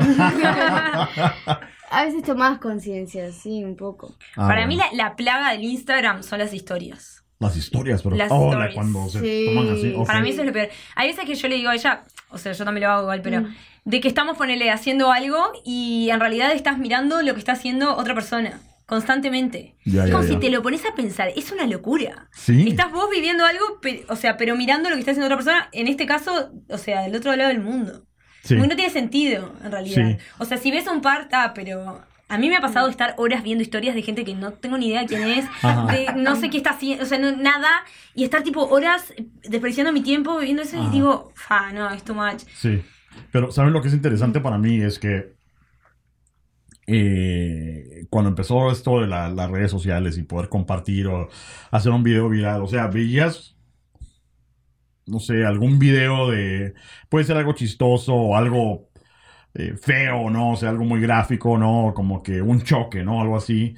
a veces tomás conciencia, sí, un poco. Ah, Para bueno. mí la, la plaga del Instagram son las historias. Las historias, pero Las stories. cuando se Sí. toman así. ok. Para mí eso es lo peor. Hay veces que yo le digo a ella, o sea, yo también lo hago igual, pero Mm. de que estamos, ponele, haciendo algo y en realidad estás mirando lo que está haciendo otra persona constantemente. Ya, es ya, como ya. si te lo pones a pensar, es una locura. Sí. Estás vos viviendo algo, pe- o sea, pero mirando lo que está haciendo otra persona, en este caso, o sea, del otro lado del mundo. Sí. Porque no tiene sentido, en realidad. Sí. O sea, si ves a un par, está, pero a mí me ha pasado estar horas viendo historias de gente que no tengo ni idea quién es, Ajá. de no sé qué está haciendo, o sea, no- nada, y estar tipo horas desperdiciando mi tiempo viendo eso Ajá. y digo, fa, no, es too much. Sí. Pero, ¿saben lo que es interesante para mí? Es que eh, cuando empezó esto de la- las redes sociales y poder compartir o hacer un video viral, o sea, veías, no sé, algún video de, puede ser algo chistoso o algo eh, feo, ¿no? O sea, algo muy gráfico, ¿no? Como que un choque, ¿no? Algo así.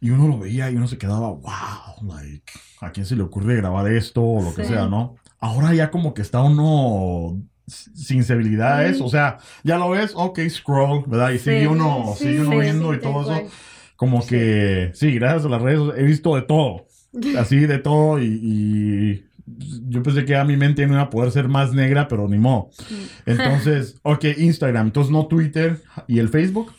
Y uno lo veía y uno se quedaba, wow, like, ¿a quién se le ocurre grabar esto o lo que Sí. sea, ¿no? Ahora ya como que está uno sin sensibilidades, Mm. o sea, ya lo ves, ok, scroll, ¿verdad? Y Sí. sigue uno, Sí, sigue uno sí, viendo sí, y todo eso. Como que, sí, gracias a las redes he visto de todo, así de todo y, y yo pensé que a mi mente no iba a poder ser más negra, pero ni modo. Entonces, ok, Instagram, entonces no Twitter y el Facebook,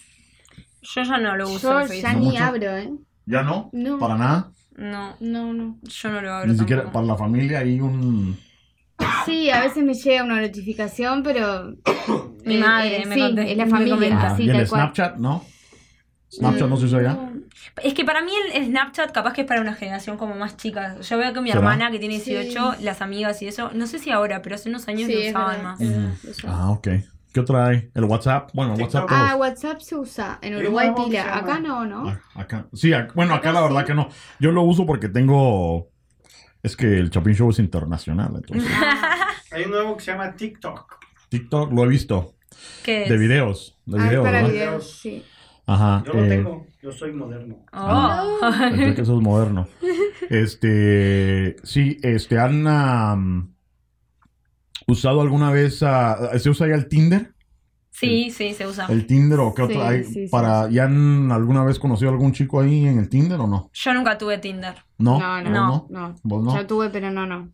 Yo ya no lo uso Yo el ya Facebook. No ni mucho. abro, ¿eh? ya no, No. para nada, No, No, no. yo no lo abro. ni siquiera tampoco. para la familia hay un... Sí, a veces me llega una notificación, pero. Mi eh, madre eh, me sí, es la me familia, ¿Y el tal cual. Snapchat, no? Snapchat no se usa ya. Es que para mí el, Snapchat capaz que es para una generación como más chica. Yo veo que mi ¿Será? hermana que tiene Sí. 18, las amigas y eso, no sé si ahora, pero hace unos años Sí, lo usaban verdad, más. Ah, ok. ¿Qué otra hay? ¿El WhatsApp? Bueno, el WhatsApp Ah. WhatsApp se usa. En Uruguay pila. Acá no, ¿no? Ah, acá. Sí, ac- bueno, acá, Acá la verdad sí. que no. Yo lo uso porque tengo. Es que el Chapin Show es internacional, entonces. Hay un nuevo que se llama TikTok. TikTok lo he visto. ¿Qué es? De videos. De Ah, videos, sí. Ajá. Yo lo eh, tengo, yo soy moderno. Oh. Pensé que eso es moderno. Este. Sí, este. ¿Han usado alguna vez. ah, ¿Se usa ya el Tinder? sí, sí, se usa. ¿El Tinder o qué Sí, otro hay? sí, sí, para, ¿Ya han alguna vez conocido algún chico ahí en el Tinder o no? Yo nunca tuve Tinder. No, No, ¿Vos no, no. ¿Vos no? Yo tuve, pero no, no.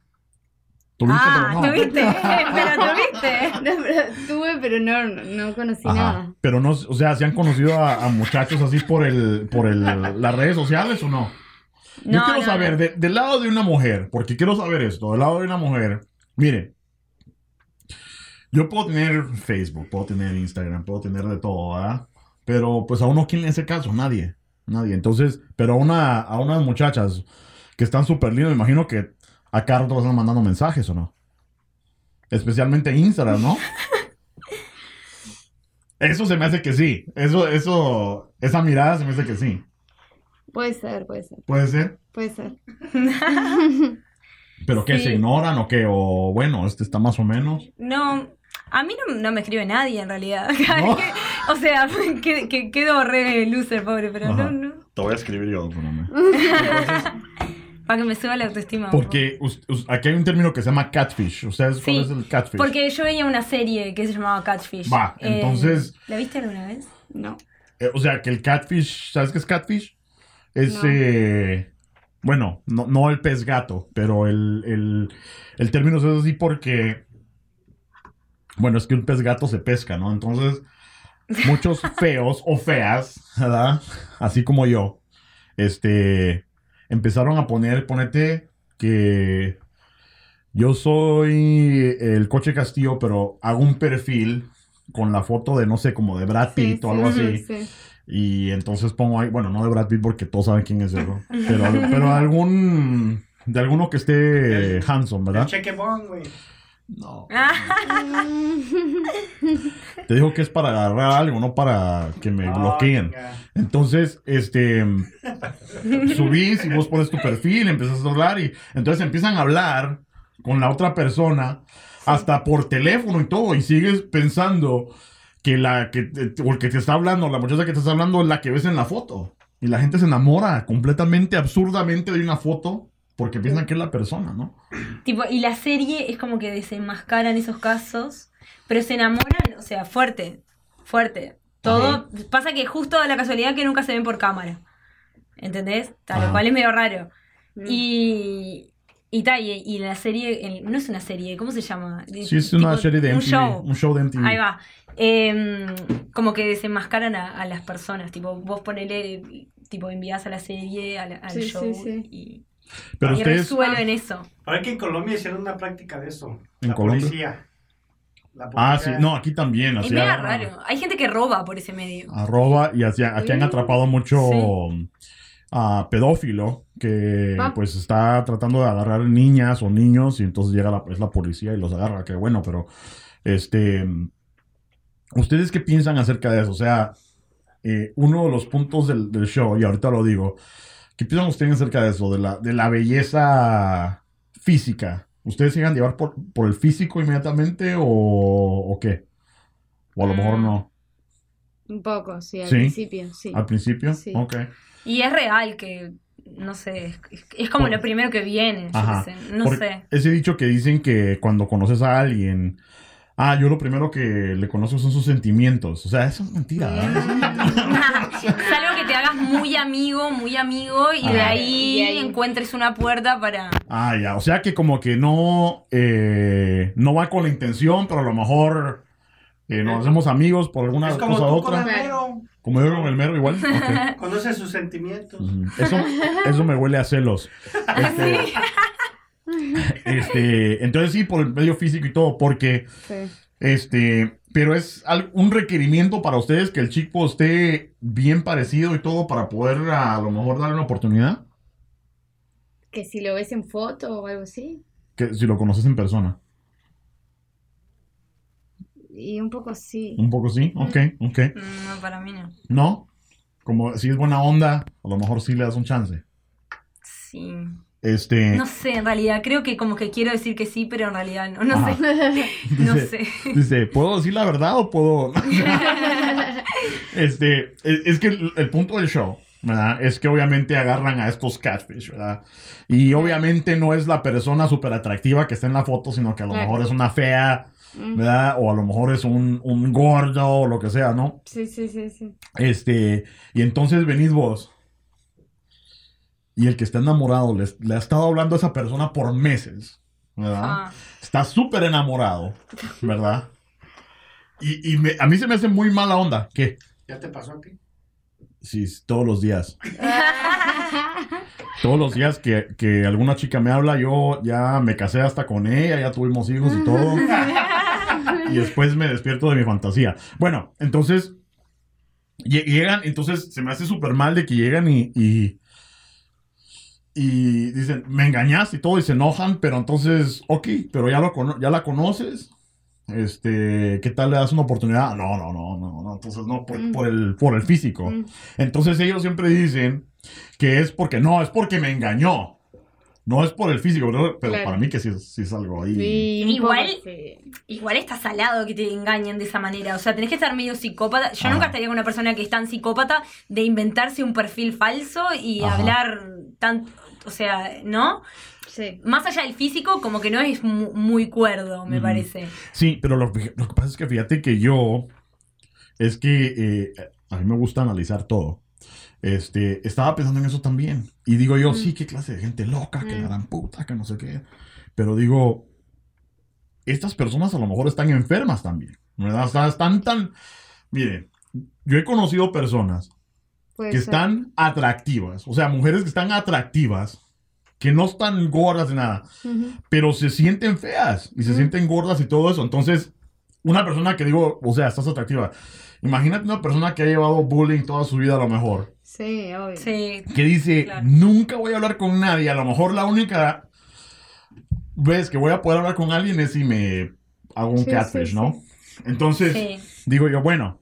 ¿Tuviste, ah, pero no? tuviste, pero tuviste. No, pero tuve, pero no, no, no conocí Ajá. nada. Pero no, o sea, ¿se han conocido a, a muchachos así por el, por el, las redes sociales o no? Yo No, quiero no, saber, no. de- del lado de una mujer, porque quiero saber esto, del lado de una mujer, mire, yo puedo tener Facebook, puedo tener Instagram, puedo tener de todo, ¿verdad? Pero pues a uno, ¿quién le hace caso? Nadie, nadie. Entonces, pero a, una, a unas muchachas que están súper lindas, me imagino que a cada rato están mandando mensajes o no. Especialmente Instagram, ¿no? Eso se me hace que sí. Eso, eso, esa mirada se me hace que sí. Puede ser, puede ser, ¿Puede ser? puede ser. ¿Pero qué? Sí. ¿Se ignoran o qué? O bueno, este está más o menos. No, a mí no, no me escribe nadie en realidad. ¿No? o sea, que, que quedo re loser, pobre, pero Ajá. no, no. Te voy a escribir yo, perdóname. Para que me suba la autoestima. Porque aquí hay un término que se llama catfish. ¿Ustedes cuál Sí, es el catfish? Porque yo veía una serie que se llamaba Catfish. Va, Eh, entonces- ¿La viste alguna vez? No. Eh, o sea, que el catfish, ¿sabes qué es catfish? Es, No. eh, bueno, no, no el pez gato, pero el, el, el término es así porque, bueno, es que un pez gato se pesca, ¿no? Entonces, muchos feos o feas, ¿verdad? Así como yo, este, empezaron a poner, ponete que yo soy el coche Castillo, pero hago un perfil con la foto de, no sé, como de Brad Sí, Pitt o algo sí, así. sí. Y entonces pongo ahí, bueno, no de Brad Pitt porque todos saben quién es él, ¿no? pero, pero algún, de alguno que esté El- handsome, El ¿verdad? chequebón, güey. No. Te digo que es para agarrar algo, no para que me bloqueen. Entonces, este, subís y vos pones tu perfil, empiezas a hablar y entonces empiezan a hablar con la otra persona hasta por teléfono y todo y sigues pensando que la que te, o el que te está hablando, la muchacha que te está hablando es la que ves en la foto y la gente se enamora completamente absurdamente de una foto porque piensan que es la persona, ¿no? tipo, y la serie es como que desenmascaran esos casos, pero se enamoran, o sea, fuerte, fuerte. Todo pasa que justo la casualidad que nunca se ven por cámara. ¿Entendés? Tal, Ajá. lo cual es medio raro. Mm. Y. Y tal, y, y la serie, el- no es una serie, ¿cómo se llama? Sí, es una serie de un MTV, show. un show de MTV. Ahí va. Em, como que desenmascaran a, a las personas. Tipo, vos ponele, tipo, envías a la serie, a la- al Sí, sí, show sí. y, Pero y ustedes resuelven eso. Ahora que en Colombia hicieron una práctica de eso. ¿En la Colombia? policía. La Ah, sí, no, aquí también. Es raro. Hay gente que roba por ese medio. arroba y así, aquí han atrapado mucho Sí. a pedófilo que Ah. pues está tratando de agarrar niñas o niños y entonces llega la, es la policía y los agarra, que bueno, pero este ¿ustedes qué piensan acerca de eso? O sea, eh, uno de los puntos del, del show, y ahorita lo digo, ¿qué piensan ustedes acerca de eso? De la, de la belleza física. ¿Ustedes se llegan a llevar por, por el físico inmediatamente o, o qué? O a lo mejor no. Un poco, sí, al Sí. principio, sí. ¿Al principio? Sí. Ok. Y es real que, no sé, es, es como Por- lo primero que viene. Ajá. sé, no Por sé. Ese dicho que dicen que cuando conoces a alguien, ah, yo lo primero que le conozco son sus sentimientos. O sea, eso es mentira. es algo que te hagas muy amigo, muy amigo, y de ahí, Y ahí- encuentres una puerta para. ah, ya. O sea que como que no, eh, no va con la intención, pero a lo mejor eh, nos hacemos amigos por alguna Es como cosa u tú con otra. el mero. Como yo con el mero igual. Ok. Conoce sus sentimientos. Eso, eso me huele a celos. Este, este, entonces sí, por el medio físico y todo, porque Sí. Este, pero es un requerimiento para ustedes que el chico esté bien parecido y todo para poder a, lo mejor darle una oportunidad. Que si lo ves en foto o algo así. Que si lo conoces en persona. Y un poco sí. Un poco sí, ok, ok. No, para mí no. ¿No? Como si es buena onda, a lo mejor sí le das un chance. Sí. Este, No sé, en realidad, creo que como que quiero decir que sí, pero en realidad no. No Ajá. sé. No dice, sé. dice, ¿puedo decir la verdad o puedo...? este, es, es que el, el punto del show, ¿verdad? Es que obviamente agarran a estos catfish, ¿verdad? Y obviamente no es la persona súper atractiva que está en la foto, sino que a lo mejor es una fea. ¿verdad? O a lo mejor es un, un gordo o lo que sea, ¿no? Sí, sí, sí, sí. Este, y entonces venís vos. Y el que está enamorado le, le ha estado hablando a esa persona por meses, ¿verdad? Ah, Está súper enamorado, ¿verdad? Y, y me- a mí se me hace muy mala onda. ¿Qué? ¿Ya te pasó a ti? Sí, todos los días. Todos los días que, que alguna chica me habla, yo ya me casé hasta con ella, ya tuvimos hijos y todo. y después me despierto de mi fantasía. Bueno, entonces, lle- llegan, entonces se me hace súper mal de que llegan y, y, y dicen, me engañaste y todo, y se enojan, pero entonces, ok, pero ya, lo cono- ya la conoces. Este, ¿qué tal le das una oportunidad? No, no, no, no, no, entonces no, por, Mm. por el, por el físico. Mm. Entonces ellos siempre dicen que es porque no, es porque me engañó. No es por el físico, pero, pero Claro. para mí que sí, es- sí es algo ahí. Sí, Igual- sí. Igual está salado que te engañen de esa manera. O sea, tenés que estar medio psicópata. Yo Ajá. nunca estaría con una persona que es tan psicópata de inventarse un perfil falso y Ajá. hablar tan. O sea, ¿no? Sí. Más allá del físico, como que no es mu- muy cuerdo, me parece. Sí, pero lo, lo que pasa es que fíjate que yo, es que eh, a mí me gusta analizar todo. Este, estaba pensando en eso también. Y digo yo, sí, qué clase de gente loca, que la dan puta, que no sé qué. Pero digo, estas personas a lo mejor están enfermas también. ¿Verdad? Están, están tan. Mire, yo he conocido personas Puede que ser. están atractivas. O sea, mujeres que están atractivas, que no están gordas de nada, pero se sienten feas y se sienten gordas y todo eso. Entonces, una persona que digo, o sea, estás atractiva. Imagínate una persona que ha llevado bullying toda su vida a lo mejor. Sí, obvio. Sí. Que dice, Claro. nunca voy a hablar con nadie. A lo mejor la única vez que voy a poder hablar con alguien es si me hago un Sí, catfish, sí, ¿no? Entonces, Sí. digo yo, bueno,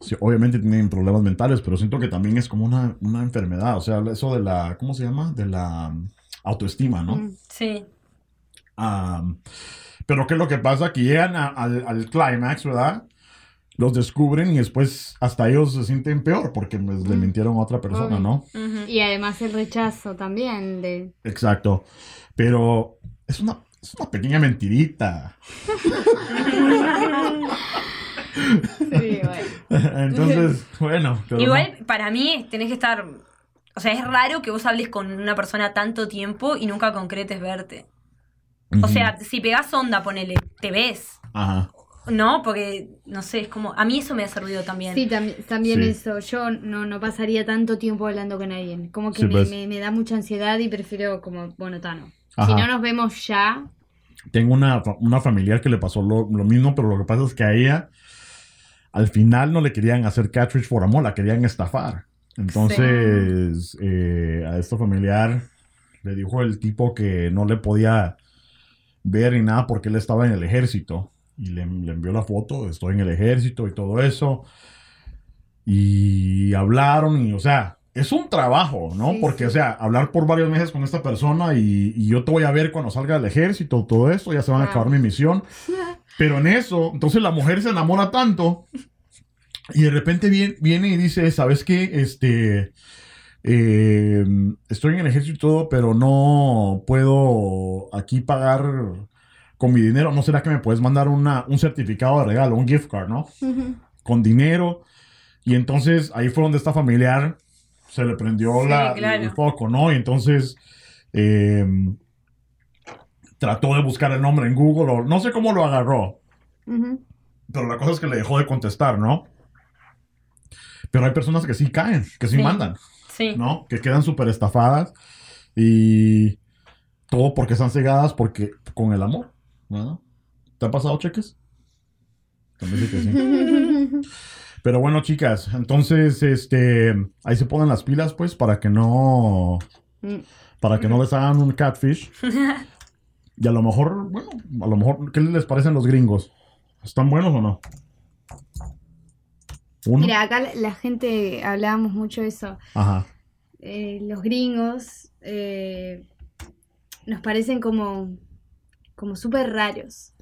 sí, obviamente tienen problemas mentales, pero siento que también es como una, una enfermedad. O sea, eso de la, ¿cómo se llama? De la um, autoestima, ¿no? Mm. Sí. Um, pero ¿qué es lo que pasa? Que llegan a- al, al clímax, ¿verdad? Los descubren y después hasta ellos se sienten peor porque pues, le Mm. mintieron a otra persona, Obvio. ¿no? Y además el rechazo también de... Exacto. Pero es una, es una pequeña mentirita. Sí, bueno. Entonces, bueno. Igual, para mí, tenés que estar. O sea, es raro que vos hables con una persona tanto tiempo y nunca concretes verte. O sea, si pegás onda, ponele, te ves. Ajá. ¿No? Porque, no sé, es como. A mí eso me ha servido también. Sí, también, también Sí. eso. Yo no, no pasaría tanto tiempo hablando con alguien. Como que Sí, me, pues. me- me da mucha ansiedad y prefiero como, bueno, Tano. Ajá. Si no nos vemos ya, Tengo una, una familiar que le pasó lo, lo mismo, pero lo que pasa es que a ella al final no le querían hacer catfish por amor, la querían estafar. Entonces, eh, a esta familiar le dijo el tipo que no le podía ver ni nada porque él estaba en el ejército. Y le, le envió la foto, estoy en el ejército y todo eso. Y hablaron y, o sea, es un trabajo, ¿no? Sí, porque, sí. o sea, hablar por varios meses con esta persona y, y yo te voy a ver cuando salga del ejército, todo esto, ya se van a acabar mi misión. Pero en eso, entonces la mujer se enamora tanto y de repente viene, viene y dice, ¿sabes qué? Este, eh, estoy en el ejército y todo, pero no puedo aquí pagar con mi dinero. ¿No será que me puedes mandar una, un certificado de regalo, un gift card, ¿no? Con dinero. Y entonces ahí fue donde esta familiar se le prendió Sí, la, claro. el foco, ¿no? Y entonces eh, trató de buscar el nombre en Google, o no sé cómo lo agarró, pero la cosa es que le dejó de contestar, ¿no? Pero hay personas que sí caen, que sí, Sí. mandan, Sí. ¿no? Que quedan súper estafadas y todo porque están cegadas porque con el amor, ¿no? ¿Te ha pasado cheques? También dice que sí. Pero bueno, chicas, entonces, este, ahí se ponen las pilas, pues, para que no, Mm. para que no les hagan un catfish. Y a lo mejor, bueno, a lo mejor, ¿qué les parecen los gringos? ¿Están buenos o no? Uno. Mira, acá la, gente, hablábamos mucho de eso. Ajá. Eh, los gringos eh, nos parecen como, como súper raros.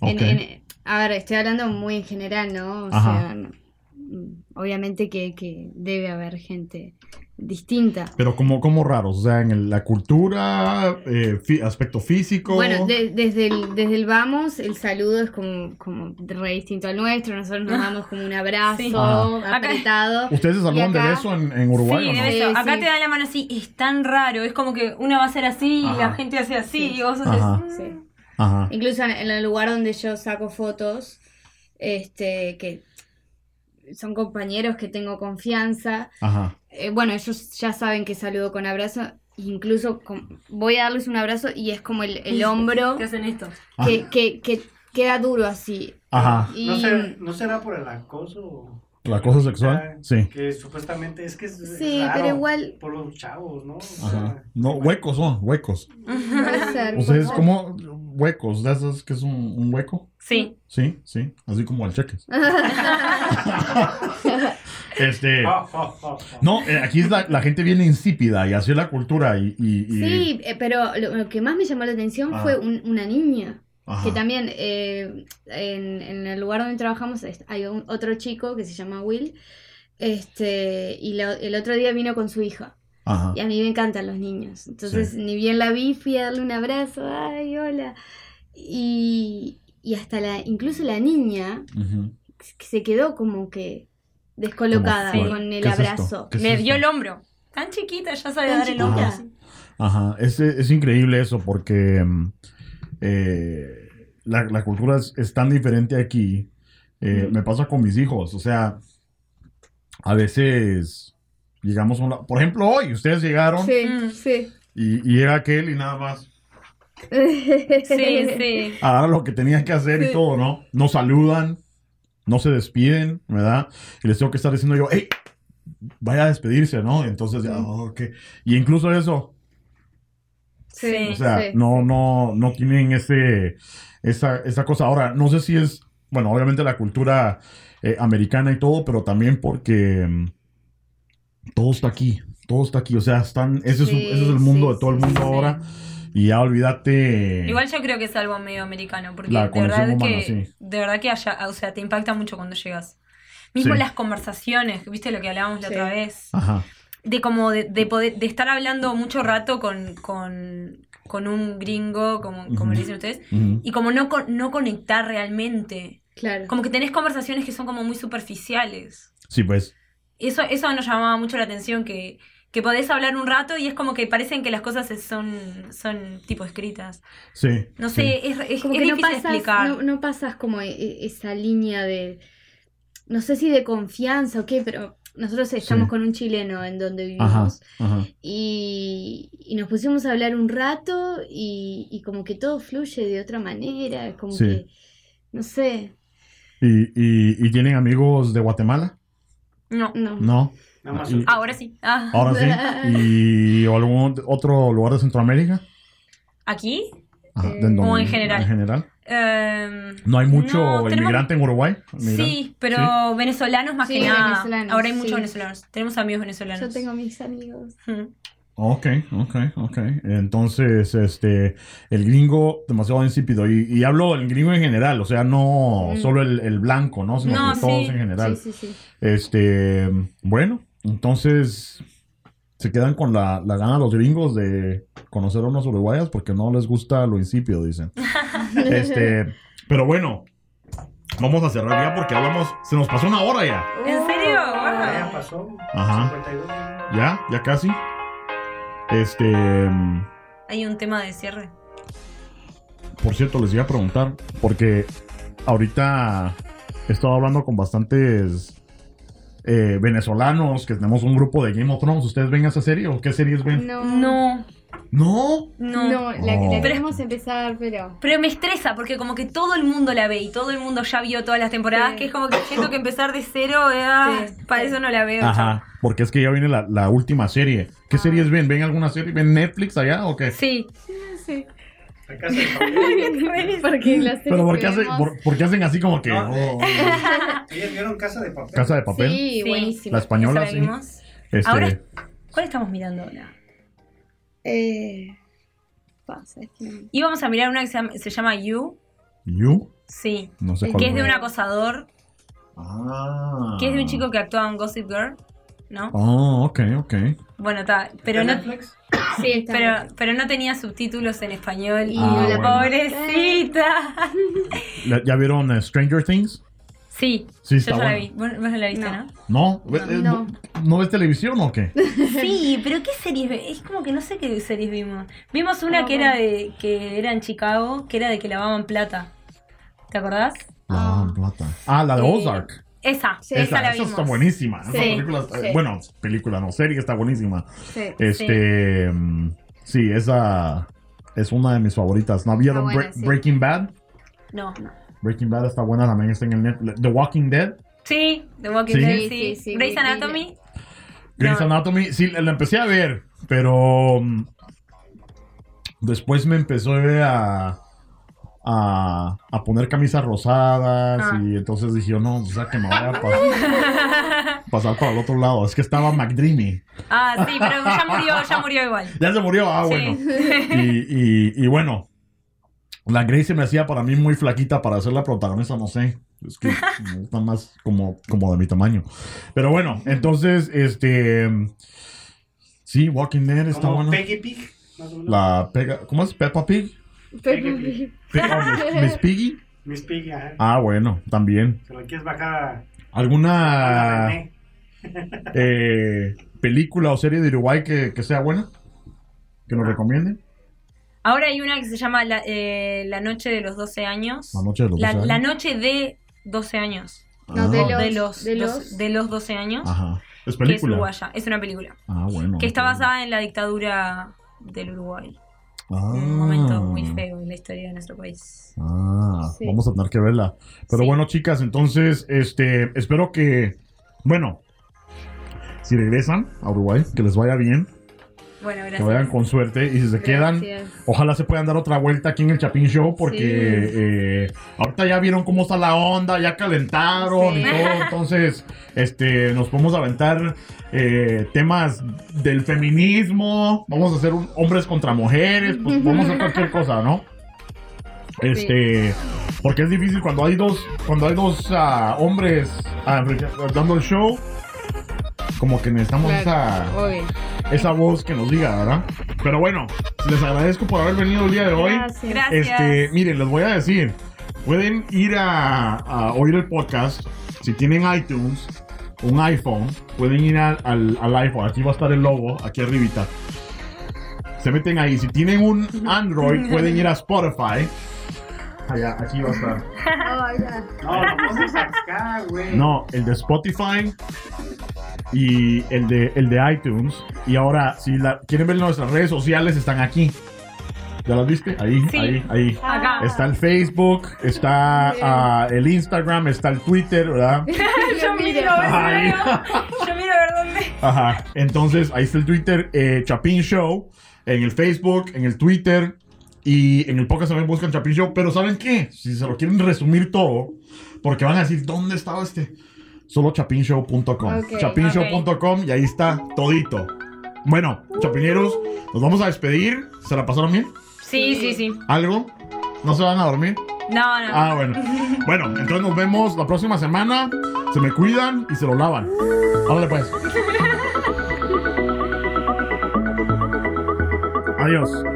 En- Ok. en- a ver, estoy hablando muy en general, ¿no? O Ajá. sea, obviamente que, que debe haber gente distinta. Pero como, como raros, o sea, en el- la cultura, eh, fi- aspecto físico. Bueno, de- desde, el, desde el vamos, el saludo es como, como re distinto al nuestro. Nosotros nos damos como un abrazo Sí. Ajá. apretado. ¿Ustedes se saludan y de acá- beso en, en Uruguay Sí, o no? de eso. Sí, Acá sí. te dan la mano así, es tan raro. Es como que una va a hacer así y Ajá. la gente hace así. Sí. Y vos Ajá. haces. Sí. Ajá. Incluso en, en el lugar donde yo saco fotos, este, que son compañeros que tengo confianza. Ajá. eh, bueno, ellos ya saben que saludo con abrazo. Incluso con- voy a darles un abrazo y es como el, el hombro Te hacen esto. que, que, que queda duro así. Ajá. Y, ¿No, será, ¿No será por el acoso? ¿La cosa sexual? Sí. Que supuestamente es que es Sí, raro pero igual- Por los chavos, ¿no? O sea, Ajá. No, huecos son, huecos. O sea, es como huecos, ¿de esos que es un, un hueco? Sí. Sí, sí, así como el cheques. este. ah, ah, ah. No, eh, aquí es la, la gente viene insípida y así es la cultura y... y- y- Sí, eh, pero lo, lo que más me llamó la atención Ah. fue un- una niña. Ajá. Que también eh, en, en el lugar donde trabajamos hay un- otro chico que se llama Will. Este, y lo- el otro día vino con su hija. Ajá. Y a mí me encantan los niños. Entonces, Sí. ni bien la vi, fui a darle un abrazo. Ay, hola. Y, y hasta la, incluso la niña se quedó como que, descolocada Como, con el abrazo. ¿Qué es Me dio el hombro. Tan chiquita, ya sabe Tan dar el hombro. Ajá. Ajá, es, es increíble eso porque mm, eh, la, la cultura es, es tan diferente aquí. Eh, Me pasa con mis hijos, o sea, a veces llegamos a un la- Por ejemplo, hoy ustedes llegaron Sí, Mm. sí. y, y llega aquel y nada más Sí, sí. a dar lo que tenían que hacer y Sí. todo, ¿no? No saludan, no se despiden, ¿verdad? Y les tengo que estar diciendo yo, hey, vaya a despedirse, ¿no? Entonces ya, ok. Y incluso eso, Sí. O sea, Sí, no, no, no tienen ese, esa, esa cosa. Ahora, no sé si es, bueno, obviamente la cultura eh, americana y todo, pero también porque mm, todo está aquí, todo está aquí. O sea, están, ese, es, Sí, ese es el mundo sí, de todo el mundo sí. ahora. Y ya olvídate. Igual yo creo que es algo medio americano, porque La de verdad que, humana, sí. de verdad que haya, o sea, te impacta mucho cuando llegas. Mismo Sí. las conversaciones, viste lo que hablábamos la otra vez, Ajá. De como de, de poder, de estar hablando mucho rato con, con, con un gringo, como, como dicen ustedes, y como no, con- no conectar realmente. Claro. Como que tenés conversaciones que son como muy superficiales. Sí, pues. Eso, eso nos llamaba mucho la atención, que, que podés hablar un rato y es como que parecen que las cosas son, son tipo escritas. Sí. No sí. sé, es, es, como es que no difícil pasas, explicar. no, no pasas como e- e- esa línea de, no sé si de confianza o qué, pero nosotros estamos Sí. con un chileno en donde vivimos Ajá. y, y nos pusimos a hablar un rato y, y como que todo fluye de otra manera, como Sí. que, no sé, ¿Y, y, y tienen amigos de Guatemala? No. no. No. Ahora sí. Ah. Ahora sí. ¿Y o algún otro lugar de Centroamérica? ¿Aquí? Ajá, Eh, o en general. En general. Em, ¿No hay mucho no, tenemos- inmigrante en Uruguay? Sí, pero venezolanos más Sí, que nada. Ahora hay muchos sí. venezolanos. Tenemos amigos venezolanos. Yo tengo mis amigos. Mm. Ok, ok, ok. Entonces, este, el gringo demasiado insípido. Y, y hablo del gringo en general, o sea, no Mm. solo el, el blanco, ¿no? Sino No, que todos sí. en general. Sí, sí, sí. Este, bueno, entonces se quedan con la, la gana los gringos de conocer a unos uruguayos porque no les gusta lo insípido, dicen. Este, pero bueno, vamos a cerrar ya porque hablamos, se nos pasó una hora ya. ¿En serio? Ya pasó. Ajá. 52. Ya, ya casi. Este, Hay un tema de cierre. por cierto, les iba a preguntar, porque ahorita he estado hablando con bastantes eh, venezolanos que tenemos un grupo de Game of Thrones. ¿Ustedes ven esa serie o qué series ven? No, No, No. no. no, la, Oh. la queremos empezar, pero... Pero me estresa porque como que todo el mundo la ve y todo el mundo ya vio todas las temporadas, Sí. que es como que siento que empezar de cero, ah, Sí. para eso no la veo. Ajá, porque es que ya viene la, la última serie. ¿Qué series ven? ¿Ven alguna serie? ¿Ven Netflix allá o qué? Sí. Sí. Casa de papel. Porque las Pero ¿por series qué, que hacen, vemos- por, por qué hacen así como que... No. oh, ¿Ellas vieron casa de papel? casa de papel? Sí, buenísimo. La española, sí. Este, Ahora- ¿Cuál estamos mirando ahora? Eh, pasa, es que no- Íbamos a mirar una que se llama, se llama You. ¿You? Sí. No sé Que cuál Que es de un acosador. Ah. Que es de un chico que actúa en Gossip Girl. ¿No? Oh, ok, ok. Bueno, está. Pero ¿De no, Netflix? Sí, está pero, no tenía subtítulos en español. Y Ah, la bueno. pobrecita. ¿La- ¿Ya vieron eh, Stranger Things? Sí, Sí, yo está ya la vi. ¿Vos, vos no la viste, No. no? ¿No? No. Eh, No. ¿No ves televisión o qué? Sí, pero ¿qué series? Es como que no sé qué series vimos. Vimos una que bueno. era de que era en Chicago, que era de que lavaban plata. ¿Te acordás? Ah, plata. Ah, la de Eh, Ozark. Esa, Sí, esa, esa, la esa vimos. está buenísima. Esa Sí, película, está- sí. Bueno, película, no, serie está buenísima. Sí. Este, sí, esa es una de mis favoritas. ¿No vieron buena, Bre-. Breaking Bad? No. Breaking Bad está buena también, está en el Netflix. The Walking Dead, Sí, The Walking Sí. Dead, Sí, sí. sí, sí, Grey's Anatomy. Grey's No. Anatomy, sí, la empecé a ver, pero mm, después me empezó a, a, a poner camisas rosadas Ah. y entonces dije, yo, no, o sea, que me voy a pasar, pasar para el otro lado. Es que estaba McDreamy. Ah, sí, pero ya murió, ya murió igual. Ya se murió, ah, Sí. bueno. Y, y, y bueno, la Grace se me hacía para mí muy flaquita para ser la protagonista, no sé. Es que me gusta más como, como de mi tamaño. Pero bueno, entonces, este. Sí, Walking Dead está bueno. Peggy Pig. más o menos. La pega. ¿Cómo es? Peppa Pig. Pero- Pe- oh, Miss, Miss Piggy. Miss Piggy, ajá. Ah, bueno, también. Si lo quieres bajar ¿Alguna René. eh, película o serie de Uruguay que, que sea buena? ¿Que nos recomienden? Ahora hay una que se llama La, eh, La Noche de los 12 años. La noche de los La, 12 la años. Noche de 12 años. No, de Ah, los- de, los, de los- de los 12 años. Ajá. ¿Es Que es película? uruguaya. Es una película. Ah, bueno. Que está basada en la dictadura del Uruguay. Ah. Un momento muy feo en la historia de nuestro país. Ah, Sí. vamos a tener que verla. Pero Sí. bueno, chicas, entonces, este, espero que, bueno, si regresan a Uruguay, que les vaya bien, Bueno, que vayan con suerte y si se quedan, Gracias. ojalá se puedan dar otra vuelta aquí en el Chapín Show porque Sí. eh, ahorita ya vieron cómo está la onda, ya calentaron y todo, entonces, este, nos podemos aventar eh, temas del feminismo, vamos a hacer un hombres contra mujeres, pues vamos a hacer cualquier cosa, ¿no? Este, porque es difícil cuando hay dos, cuando hay dos ah, hombres ah, dando el show, como que necesitamos Claro, esa, obvio. esa voz que nos diga, ¿verdad? Pero bueno, les agradezco por haber venido el día de hoy. Gracias. Gracias. Este, miren, les voy a decir, pueden ir a, a oír el podcast si tienen iTunes, un iPhone, pueden ir al, al- al iPhone, aquí va a estar el logo, aquí arribita. Se meten ahí. Si tienen un Android, pueden ir a Spotify. Allá, aquí va a estar. Ya. No, lo pones acá, güey. No, el de Spotify y el de, el de iTunes. Y ahora, si la, quieren ver nuestras redes sociales, están aquí. ¿Ya las viste? Ahí, Sí. ahí, ahí. Acá. Está el Facebook, está ah, el Instagram, está el Twitter, ¿verdad? yo miro, yo miro a ver dónde. Ajá. Entonces, ahí está el Twitter, eh, Chapin Show, en el Facebook, en el Twitter y en el podcast también buscan Chapin Show. Pero ¿saben qué? Si se lo quieren resumir todo, porque van a decir, ¿dónde estaba este? Solo chapinshow.com. Ok. Chapinshow.com y ahí está todito. Bueno, chapineros, nos vamos a despedir. ¿Se la pasaron bien? Sí, sí, sí. ¿Algo? ¿No se van a dormir? No, no. Ah, bueno. Bueno, entonces nos vemos la próxima semana. Se me cuidan y se lo lavan. Órale pues. Adiós.